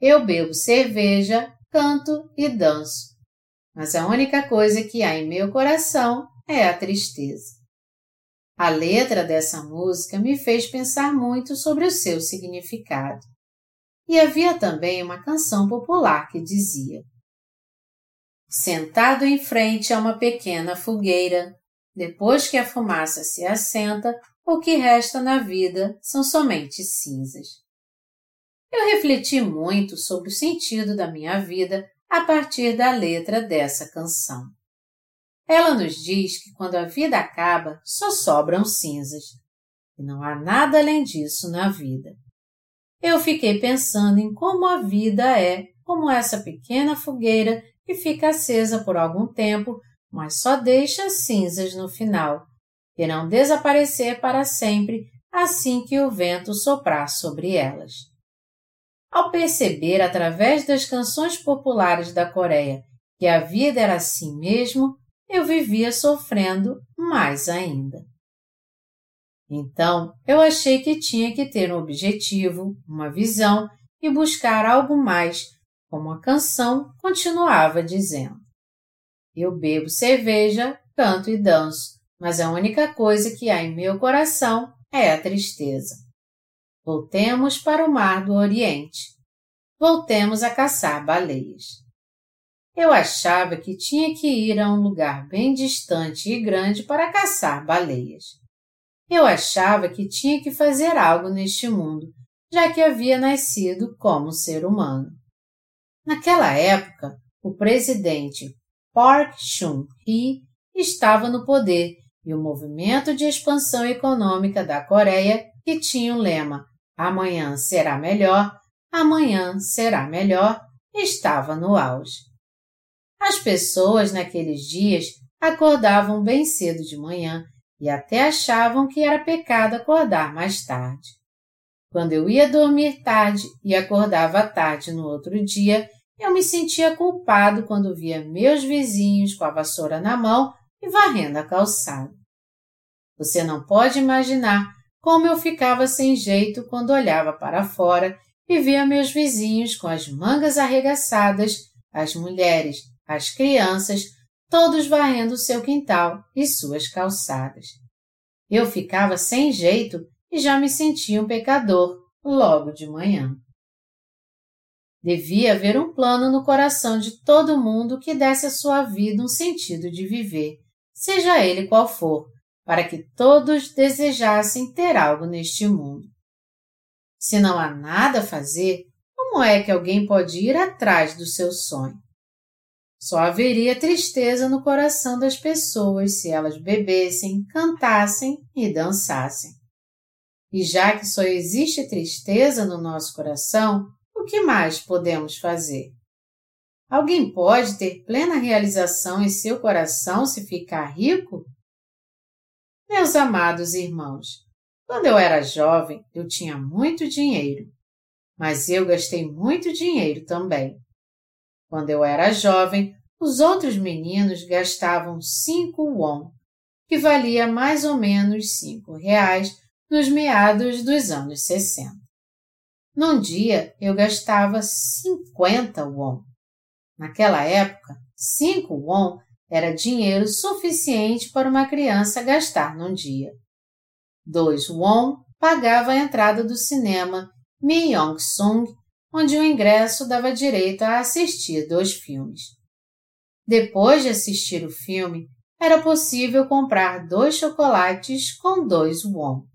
Speaker 1: Eu bebo cerveja, canto e danço, mas a única coisa que há em meu coração é a tristeza. A letra dessa música me fez pensar muito sobre o seu significado. E havia também uma canção popular que dizia: Sentado em frente a uma pequena fogueira, depois que a fumaça se assenta, o que resta na vida são somente cinzas. Eu refleti muito sobre o sentido da minha vida a partir da letra dessa canção. Ela nos diz que quando a vida acaba, só sobram cinzas, e não há nada além disso na vida. Eu fiquei pensando em como a vida é como essa pequena fogueira que fica acesa por algum tempo mas só deixa cinzas no final, irão desaparecer para sempre assim que o vento soprar sobre elas. Ao perceber através das canções populares da Coreia que a vida era assim mesmo, eu vivia sofrendo mais ainda. Então, eu achei que tinha que ter um objetivo, uma visão e buscar algo mais, como a canção continuava dizendo. Eu bebo cerveja, canto e danço, mas a única coisa que há em meu coração é a tristeza. Voltemos para o mar do Oriente. Voltemos a caçar baleias. Eu achava que tinha que ir a um lugar bem distante e grande para caçar baleias. Eu achava que tinha que fazer algo neste mundo, já que havia nascido como ser humano. Naquela época, o presidente Park Chung-hee estava no poder e o movimento de expansão econômica da Coreia, que tinha o lema Amanhã será melhor, amanhã será melhor, estava no auge. As pessoas naqueles dias acordavam bem cedo de manhã e até achavam que era pecado acordar mais tarde. Quando eu ia dormir tarde e acordava tarde no outro dia, eu me sentia culpado quando via meus vizinhos com a vassoura na mão e varrendo a calçada. Você não pode imaginar como eu ficava sem jeito quando olhava para fora e via meus vizinhos com as mangas arregaçadas, as mulheres, as crianças, todos varrendo seu quintal e suas calçadas. Eu ficava sem jeito e já me sentia um pecador logo de manhã. Devia haver um plano no coração de todo mundo que desse à sua vida um sentido de viver, seja ele qual for, para que todos desejassem ter algo neste mundo. Se não há nada a fazer, como é que alguém pode ir atrás do seu sonho? Só haveria tristeza no coração das pessoas se elas bebessem, cantassem e dançassem. E já que só existe tristeza no nosso coração, o que mais podemos fazer? Alguém pode ter plena realização em seu coração se ficar rico? Meus amados irmãos, quando eu era jovem, eu tinha muito dinheiro, mas eu gastei muito dinheiro também. Quando eu era jovem, os outros meninos gastavam cinco won, que valia mais ou menos cinco reais nos meados dos anos 60. Num dia eu gastava 50 won. Naquela época, 5 won era dinheiro suficiente para uma criança gastar num dia. 2 won pagava a entrada do cinema Myeong-sung, onde o ingresso dava direito a assistir dois filmes. Depois de assistir o filme, era possível comprar dois chocolates com dois won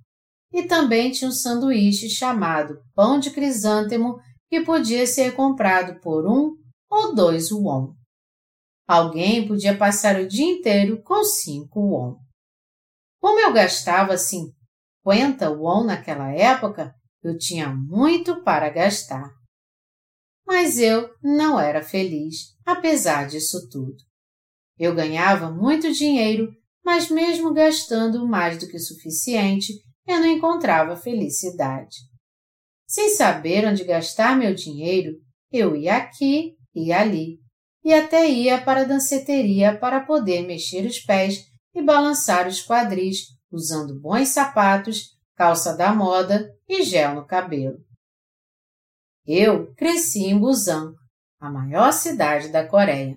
Speaker 1: e também tinha um sanduíche chamado pão de crisântemo que podia ser comprado por um ou dois won. alguém podia passar o dia inteiro com cinco won. Como eu gastava cinquenta won naquela época, eu tinha muito para gastar. Mas eu não era feliz, apesar disso tudo. Eu ganhava muito dinheiro, mas mesmo gastando mais do que o suficiente, eu não encontrava felicidade. Sem saber onde gastar meu dinheiro, eu ia aqui e ali, e até ia para a danceteria para poder mexer os pés e balançar os quadris, usando bons sapatos, calça da moda e gel no cabelo. Eu cresci em Busan, a maior cidade da Coreia.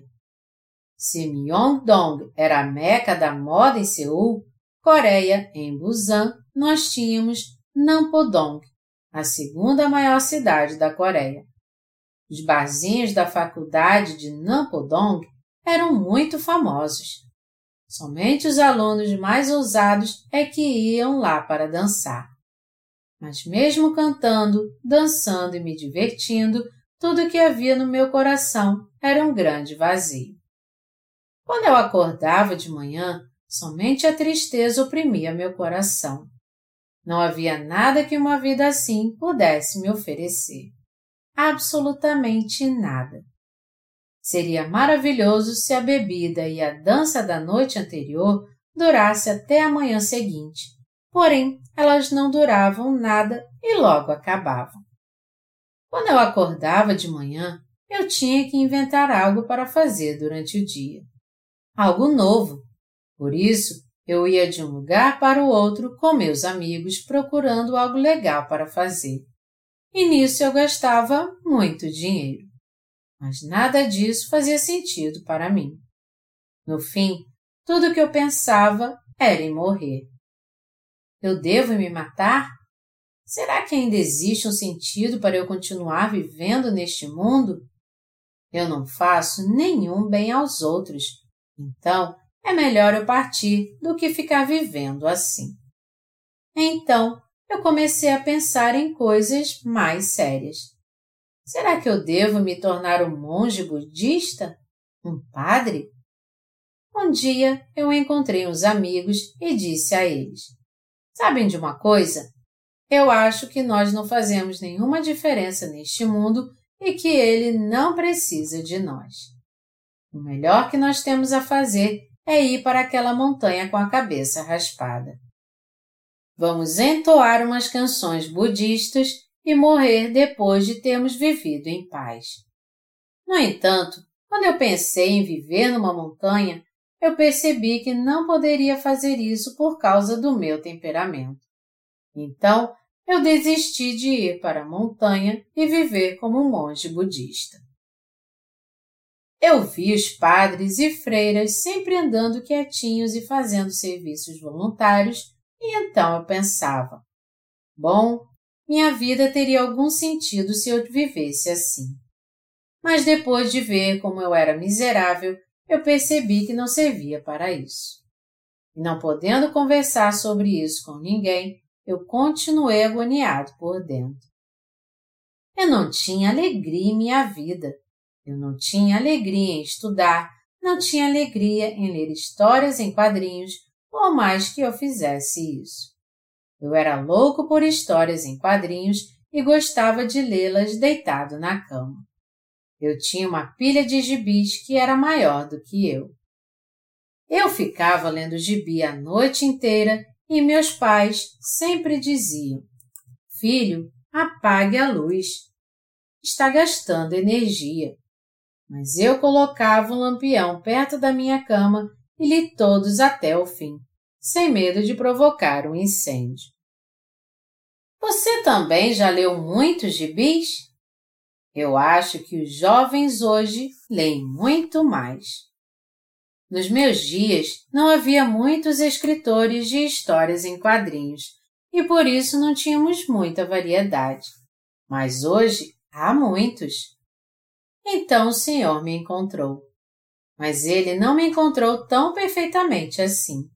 Speaker 1: Se Myeongdong era a meca da moda em Seul, Coreia, em Busan, nós tínhamos Nampodong, a segunda maior cidade da Coreia. Os barzinhos da faculdade de Nampodong eram muito famosos. Somente os alunos mais ousados é que iam lá para dançar. Mas mesmo cantando, dançando e me divertindo, tudo que havia no meu coração era um grande vazio. Quando eu acordava de manhã, somente a tristeza oprimia meu coração. Não havia nada que uma vida assim pudesse me oferecer. Absolutamente nada. Seria maravilhoso se a bebida e a dança da noite anterior durasse até a manhã seguinte, porém elas não duravam nada e logo acabavam. Quando eu acordava de manhã, eu tinha que inventar algo para fazer durante o dia. Algo novo. Por isso, eu ia de um lugar para o outro com meus amigos procurando algo legal para fazer. E nisso eu gastava muito dinheiro. Mas nada disso fazia sentido para mim. No fim, tudo o que eu pensava era em morrer. Eu devo me matar? Será que ainda existe um sentido para eu continuar vivendo neste mundo? Eu não faço nenhum bem aos outros, então é melhor eu partir do que ficar vivendo assim. Então, eu comecei a pensar em coisas mais sérias. Será que eu devo me tornar um monge budista? Um padre? Um dia eu encontrei uns amigos e disse a eles: Sabem de uma coisa? Eu acho que nós não fazemos nenhuma diferença neste mundo e que ele não precisa de nós. O melhor que nós temos a fazer é ir para aquela montanha com a cabeça raspada. Vamos entoar umas canções budistas e morrer depois de termos vivido em paz. No entanto, quando eu pensei em viver numa montanha, eu percebi que não poderia fazer isso por causa do meu temperamento. Então, eu desisti de ir para a montanha e viver como um monge budista. Eu vi os padres e freiras sempre andando quietinhos e fazendo serviços voluntários, e então eu pensava: bom, minha vida teria algum sentido se eu vivesse assim. Mas depois de ver como eu era miserável, eu percebi que não servia para isso. E não podendo conversar sobre isso com ninguém, eu continuei agoniado por dentro. Eu não tinha alegria em minha vida eu não tinha alegria em estudar, não tinha alegria em ler histórias em quadrinhos, por mais que eu fizesse isso. Eu era louco por histórias em quadrinhos e gostava de lê-las deitado na cama. Eu tinha uma pilha de gibis que era maior do que eu. Eu ficava lendo gibi a noite inteira e meus pais sempre diziam: Filho, apague a luz. Está gastando energia mas eu colocava um lampião perto da minha cama e li todos até o fim, sem medo de provocar um incêndio. Você também já leu muitos gibis? Eu acho que os jovens hoje leem muito mais. Nos meus dias não havia muitos escritores de histórias em quadrinhos e por isso não tínhamos muita variedade. Mas hoje há muitos. Então o Senhor me encontrou. Mas ele não me encontrou tão perfeitamente assim.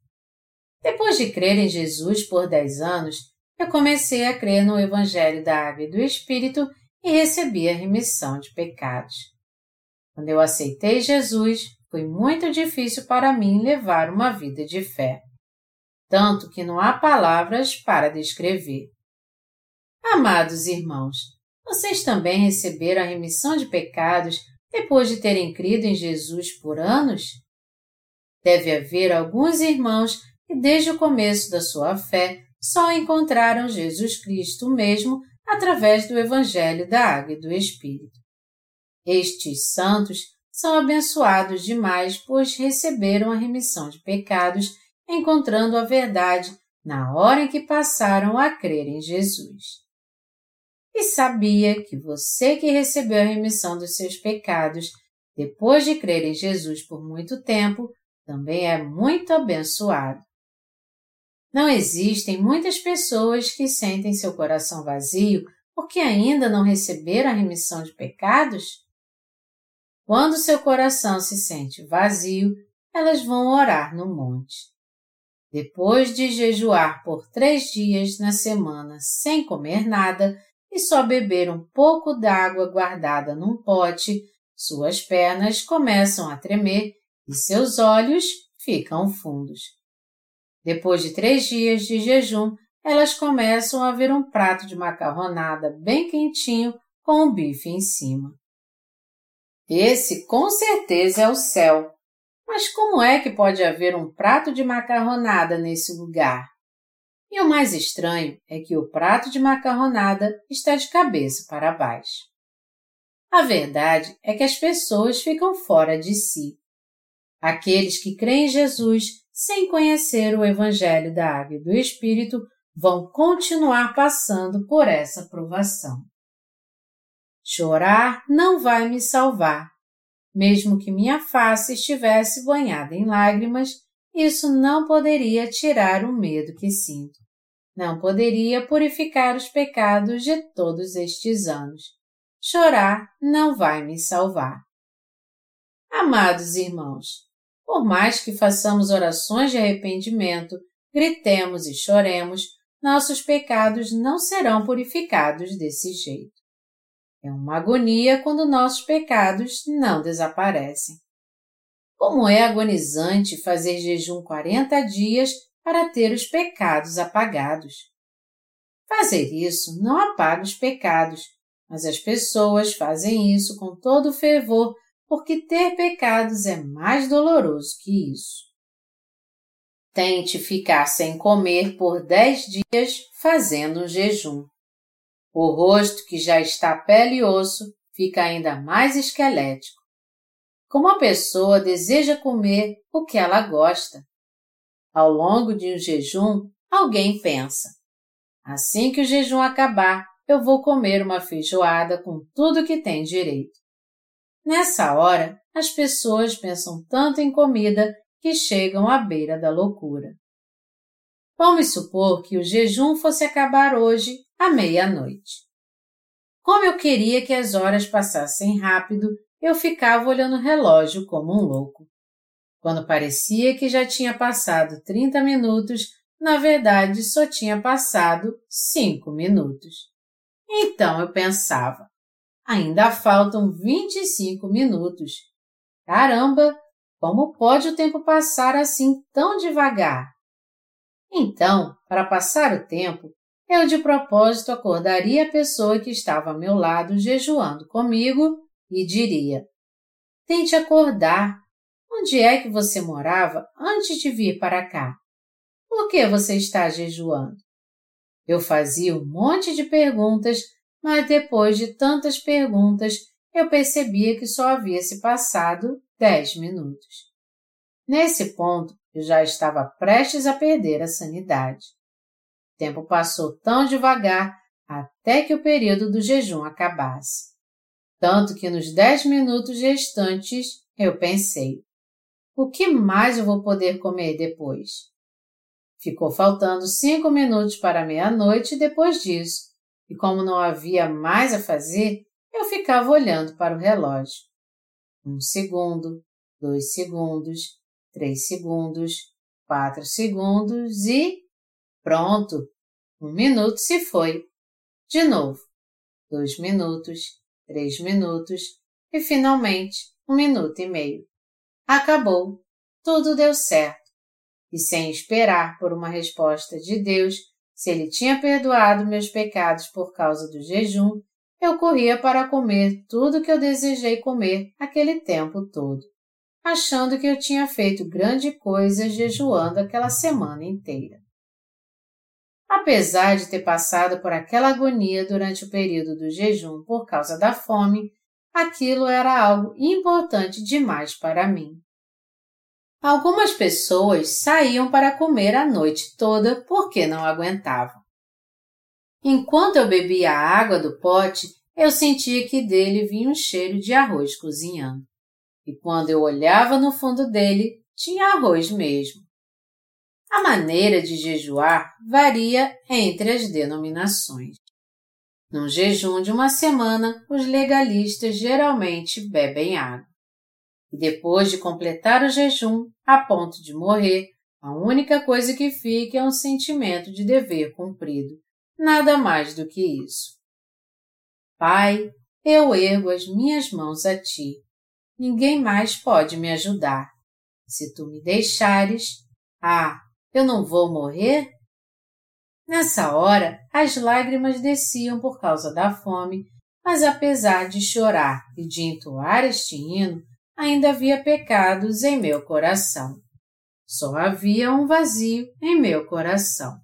Speaker 1: Depois de crer em Jesus por dez anos, eu comecei a crer no Evangelho da Água e do Espírito e recebi a remissão de pecados. Quando eu aceitei Jesus, foi muito difícil para mim levar uma vida de fé. Tanto que não há palavras para descrever. Amados irmãos, vocês também receberam a remissão de pecados depois de terem crido em Jesus por anos? Deve haver alguns irmãos que, desde o começo da sua fé, só encontraram Jesus Cristo mesmo através do Evangelho da Água e do Espírito. Estes santos são abençoados demais, pois receberam a remissão de pecados, encontrando a verdade na hora em que passaram a crer em Jesus. E sabia que você que recebeu a remissão dos seus pecados depois de crer em Jesus por muito tempo, também é muito abençoado. Não existem muitas pessoas que sentem seu coração vazio porque ainda não receberam a remissão de pecados? Quando seu coração se sente vazio, elas vão orar no monte. Depois de jejuar por três dias na semana sem comer nada e só beber um pouco d'água guardada num pote, suas pernas começam a tremer e seus olhos ficam fundos. Depois de três dias de jejum, elas começam a ver um prato de macarronada bem quentinho com o bife em cima. Esse com certeza é o céu. Mas como é que pode haver um prato de macarronada nesse lugar? E o mais estranho é que o prato de macarronada está de cabeça para baixo. A verdade é que as pessoas ficam fora de si. Aqueles que creem em Jesus sem conhecer o Evangelho da Água e do Espírito, vão continuar passando por essa provação. Chorar não vai me salvar. Mesmo que minha face estivesse banhada em lágrimas, isso não poderia tirar o medo que sinto. Não poderia purificar os pecados de todos estes anos. Chorar não vai me salvar. Amados irmãos, por mais que façamos orações de arrependimento, gritemos e choremos, nossos pecados não serão purificados desse jeito. É uma agonia quando nossos pecados não desaparecem. Como é agonizante fazer jejum 40 dias para ter os pecados apagados. Fazer isso não apaga os pecados, mas as pessoas fazem isso com todo fervor porque ter pecados é mais doloroso que isso. Tente ficar sem comer por dez dias fazendo um jejum. O rosto que já está pele e osso fica ainda mais esquelético. Como a pessoa deseja comer o que ela gosta. Ao longo de um jejum, alguém pensa: assim que o jejum acabar, eu vou comer uma feijoada com tudo que tem direito. Nessa hora, as pessoas pensam tanto em comida que chegam à beira da loucura. Vamos supor que o jejum fosse acabar hoje à meia-noite. Como eu queria que as horas passassem rápido, eu ficava olhando o relógio como um louco. Quando parecia que já tinha passado 30 minutos, na verdade só tinha passado cinco minutos. Então eu pensava, Ainda faltam 25 minutos. Caramba, como pode o tempo passar assim tão devagar? Então, para passar o tempo, eu de propósito acordaria a pessoa que estava ao meu lado jejuando comigo e diria: Tente acordar. Onde é que você morava antes de vir para cá? Por que você está jejuando? Eu fazia um monte de perguntas mas depois de tantas perguntas, eu percebia que só havia se passado dez minutos. Nesse ponto, eu já estava prestes a perder a sanidade. O tempo passou tão devagar até que o período do jejum acabasse. Tanto que nos dez minutos restantes eu pensei: o que mais eu vou poder comer depois? Ficou faltando cinco minutos para meia-noite depois disso, e como não havia mais a fazer, eu ficava olhando para o relógio. Um segundo, dois segundos, três segundos, quatro segundos e. Pronto! Um minuto se foi. De novo. Dois minutos, três minutos e finalmente um minuto e meio. Acabou. Tudo deu certo. E sem esperar por uma resposta de Deus, se Ele tinha perdoado meus pecados por causa do jejum, eu corria para comer tudo que eu desejei comer aquele tempo todo, achando que eu tinha feito grande coisa jejuando aquela semana inteira. Apesar de ter passado por aquela agonia durante o período do jejum por causa da fome, aquilo era algo importante demais para mim. Algumas pessoas saíam para comer a noite toda porque não aguentavam. Enquanto eu bebia a água do pote, eu sentia que dele vinha um cheiro de arroz cozinhando. E quando eu olhava no fundo dele, tinha arroz mesmo. A maneira de jejuar varia entre as denominações. Num jejum de uma semana, os legalistas geralmente bebem água. E depois de completar o jejum, a ponto de morrer, a única coisa que fica é um sentimento de dever cumprido. Nada mais do que isso. Pai, eu ergo as minhas mãos a ti. Ninguém mais pode me ajudar. Se tu me deixares, ah, eu não vou morrer? Nessa hora, as lágrimas desciam por causa da fome, mas apesar de chorar e de entoar este hino, ainda havia pecados em meu coração. Só havia um vazio em meu coração.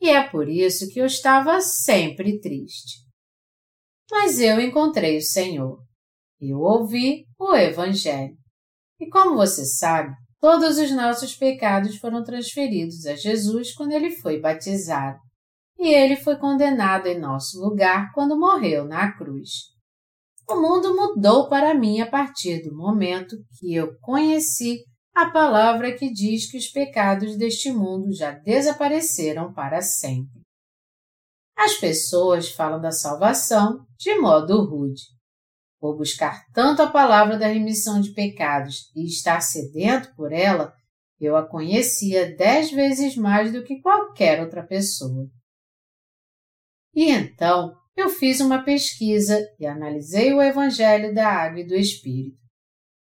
Speaker 1: E é por isso que eu estava sempre triste. Mas eu encontrei o Senhor. Eu ouvi o Evangelho. E como você sabe, Todos os nossos pecados foram transferidos a Jesus quando ele foi batizado, e ele foi condenado em nosso lugar quando morreu na cruz. O mundo mudou para mim a partir do momento que eu conheci a palavra que diz que os pecados deste mundo já desapareceram para sempre. As pessoas falam da salvação de modo rude. Por buscar tanto a palavra da remissão de pecados e estar sedento por ela, eu a conhecia dez vezes mais do que qualquer outra pessoa. E então eu fiz uma pesquisa e analisei o Evangelho da Água e do Espírito.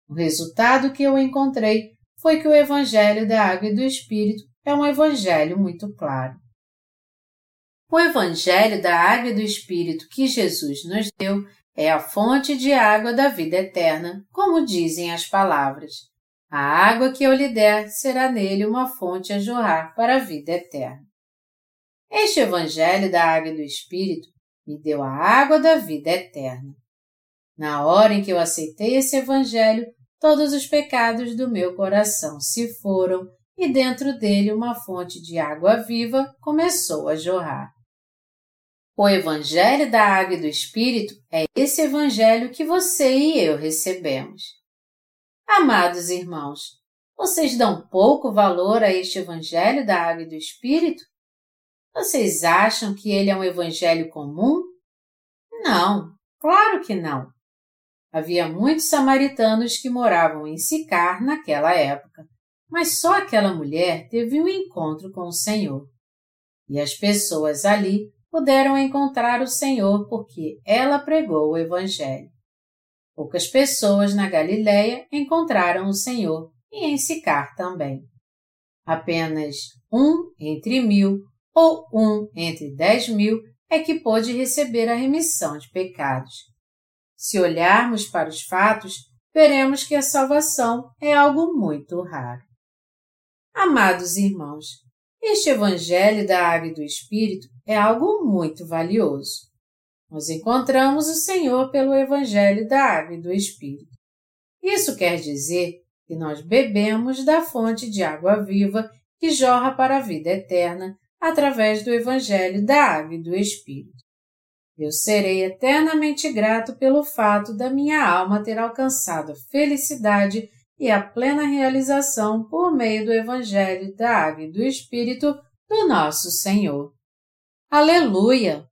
Speaker 1: O resultado que eu encontrei foi que o Evangelho da Água e do Espírito é um Evangelho muito claro. O Evangelho da Água e do Espírito que Jesus nos deu é a fonte de água da vida eterna, como dizem as palavras. A água que eu lhe der será nele uma fonte a jorrar para a vida eterna. Este Evangelho da Água e do Espírito me deu a água da vida eterna. Na hora em que eu aceitei esse Evangelho, todos os pecados do meu coração se foram e dentro dele uma fonte de água viva começou a jorrar. O Evangelho da Água e do Espírito é esse Evangelho que você e eu recebemos. Amados irmãos, vocês dão pouco valor a este Evangelho da Água e do Espírito? Vocês acham que ele é um Evangelho comum? Não, claro que não. Havia muitos samaritanos que moravam em Sicar naquela época, mas só aquela mulher teve um encontro com o Senhor. E as pessoas ali puderam encontrar o Senhor porque ela pregou o Evangelho. Poucas pessoas na Galiléia encontraram o Senhor e em Sicar também. Apenas um entre mil ou um entre dez mil é que pôde receber a remissão de pecados. Se olharmos para os fatos, veremos que a salvação é algo muito raro. Amados irmãos, este Evangelho da Água e do Espírito é algo muito valioso. Nós encontramos o Senhor pelo Evangelho da Água e do Espírito. Isso quer dizer que nós bebemos da fonte de água viva que jorra para a vida eterna através do Evangelho da Água e do Espírito. Eu serei eternamente grato pelo fato da minha alma ter alcançado a felicidade e a plena realização por meio do Evangelho da Água e do Espírito do nosso Senhor. Aleluia!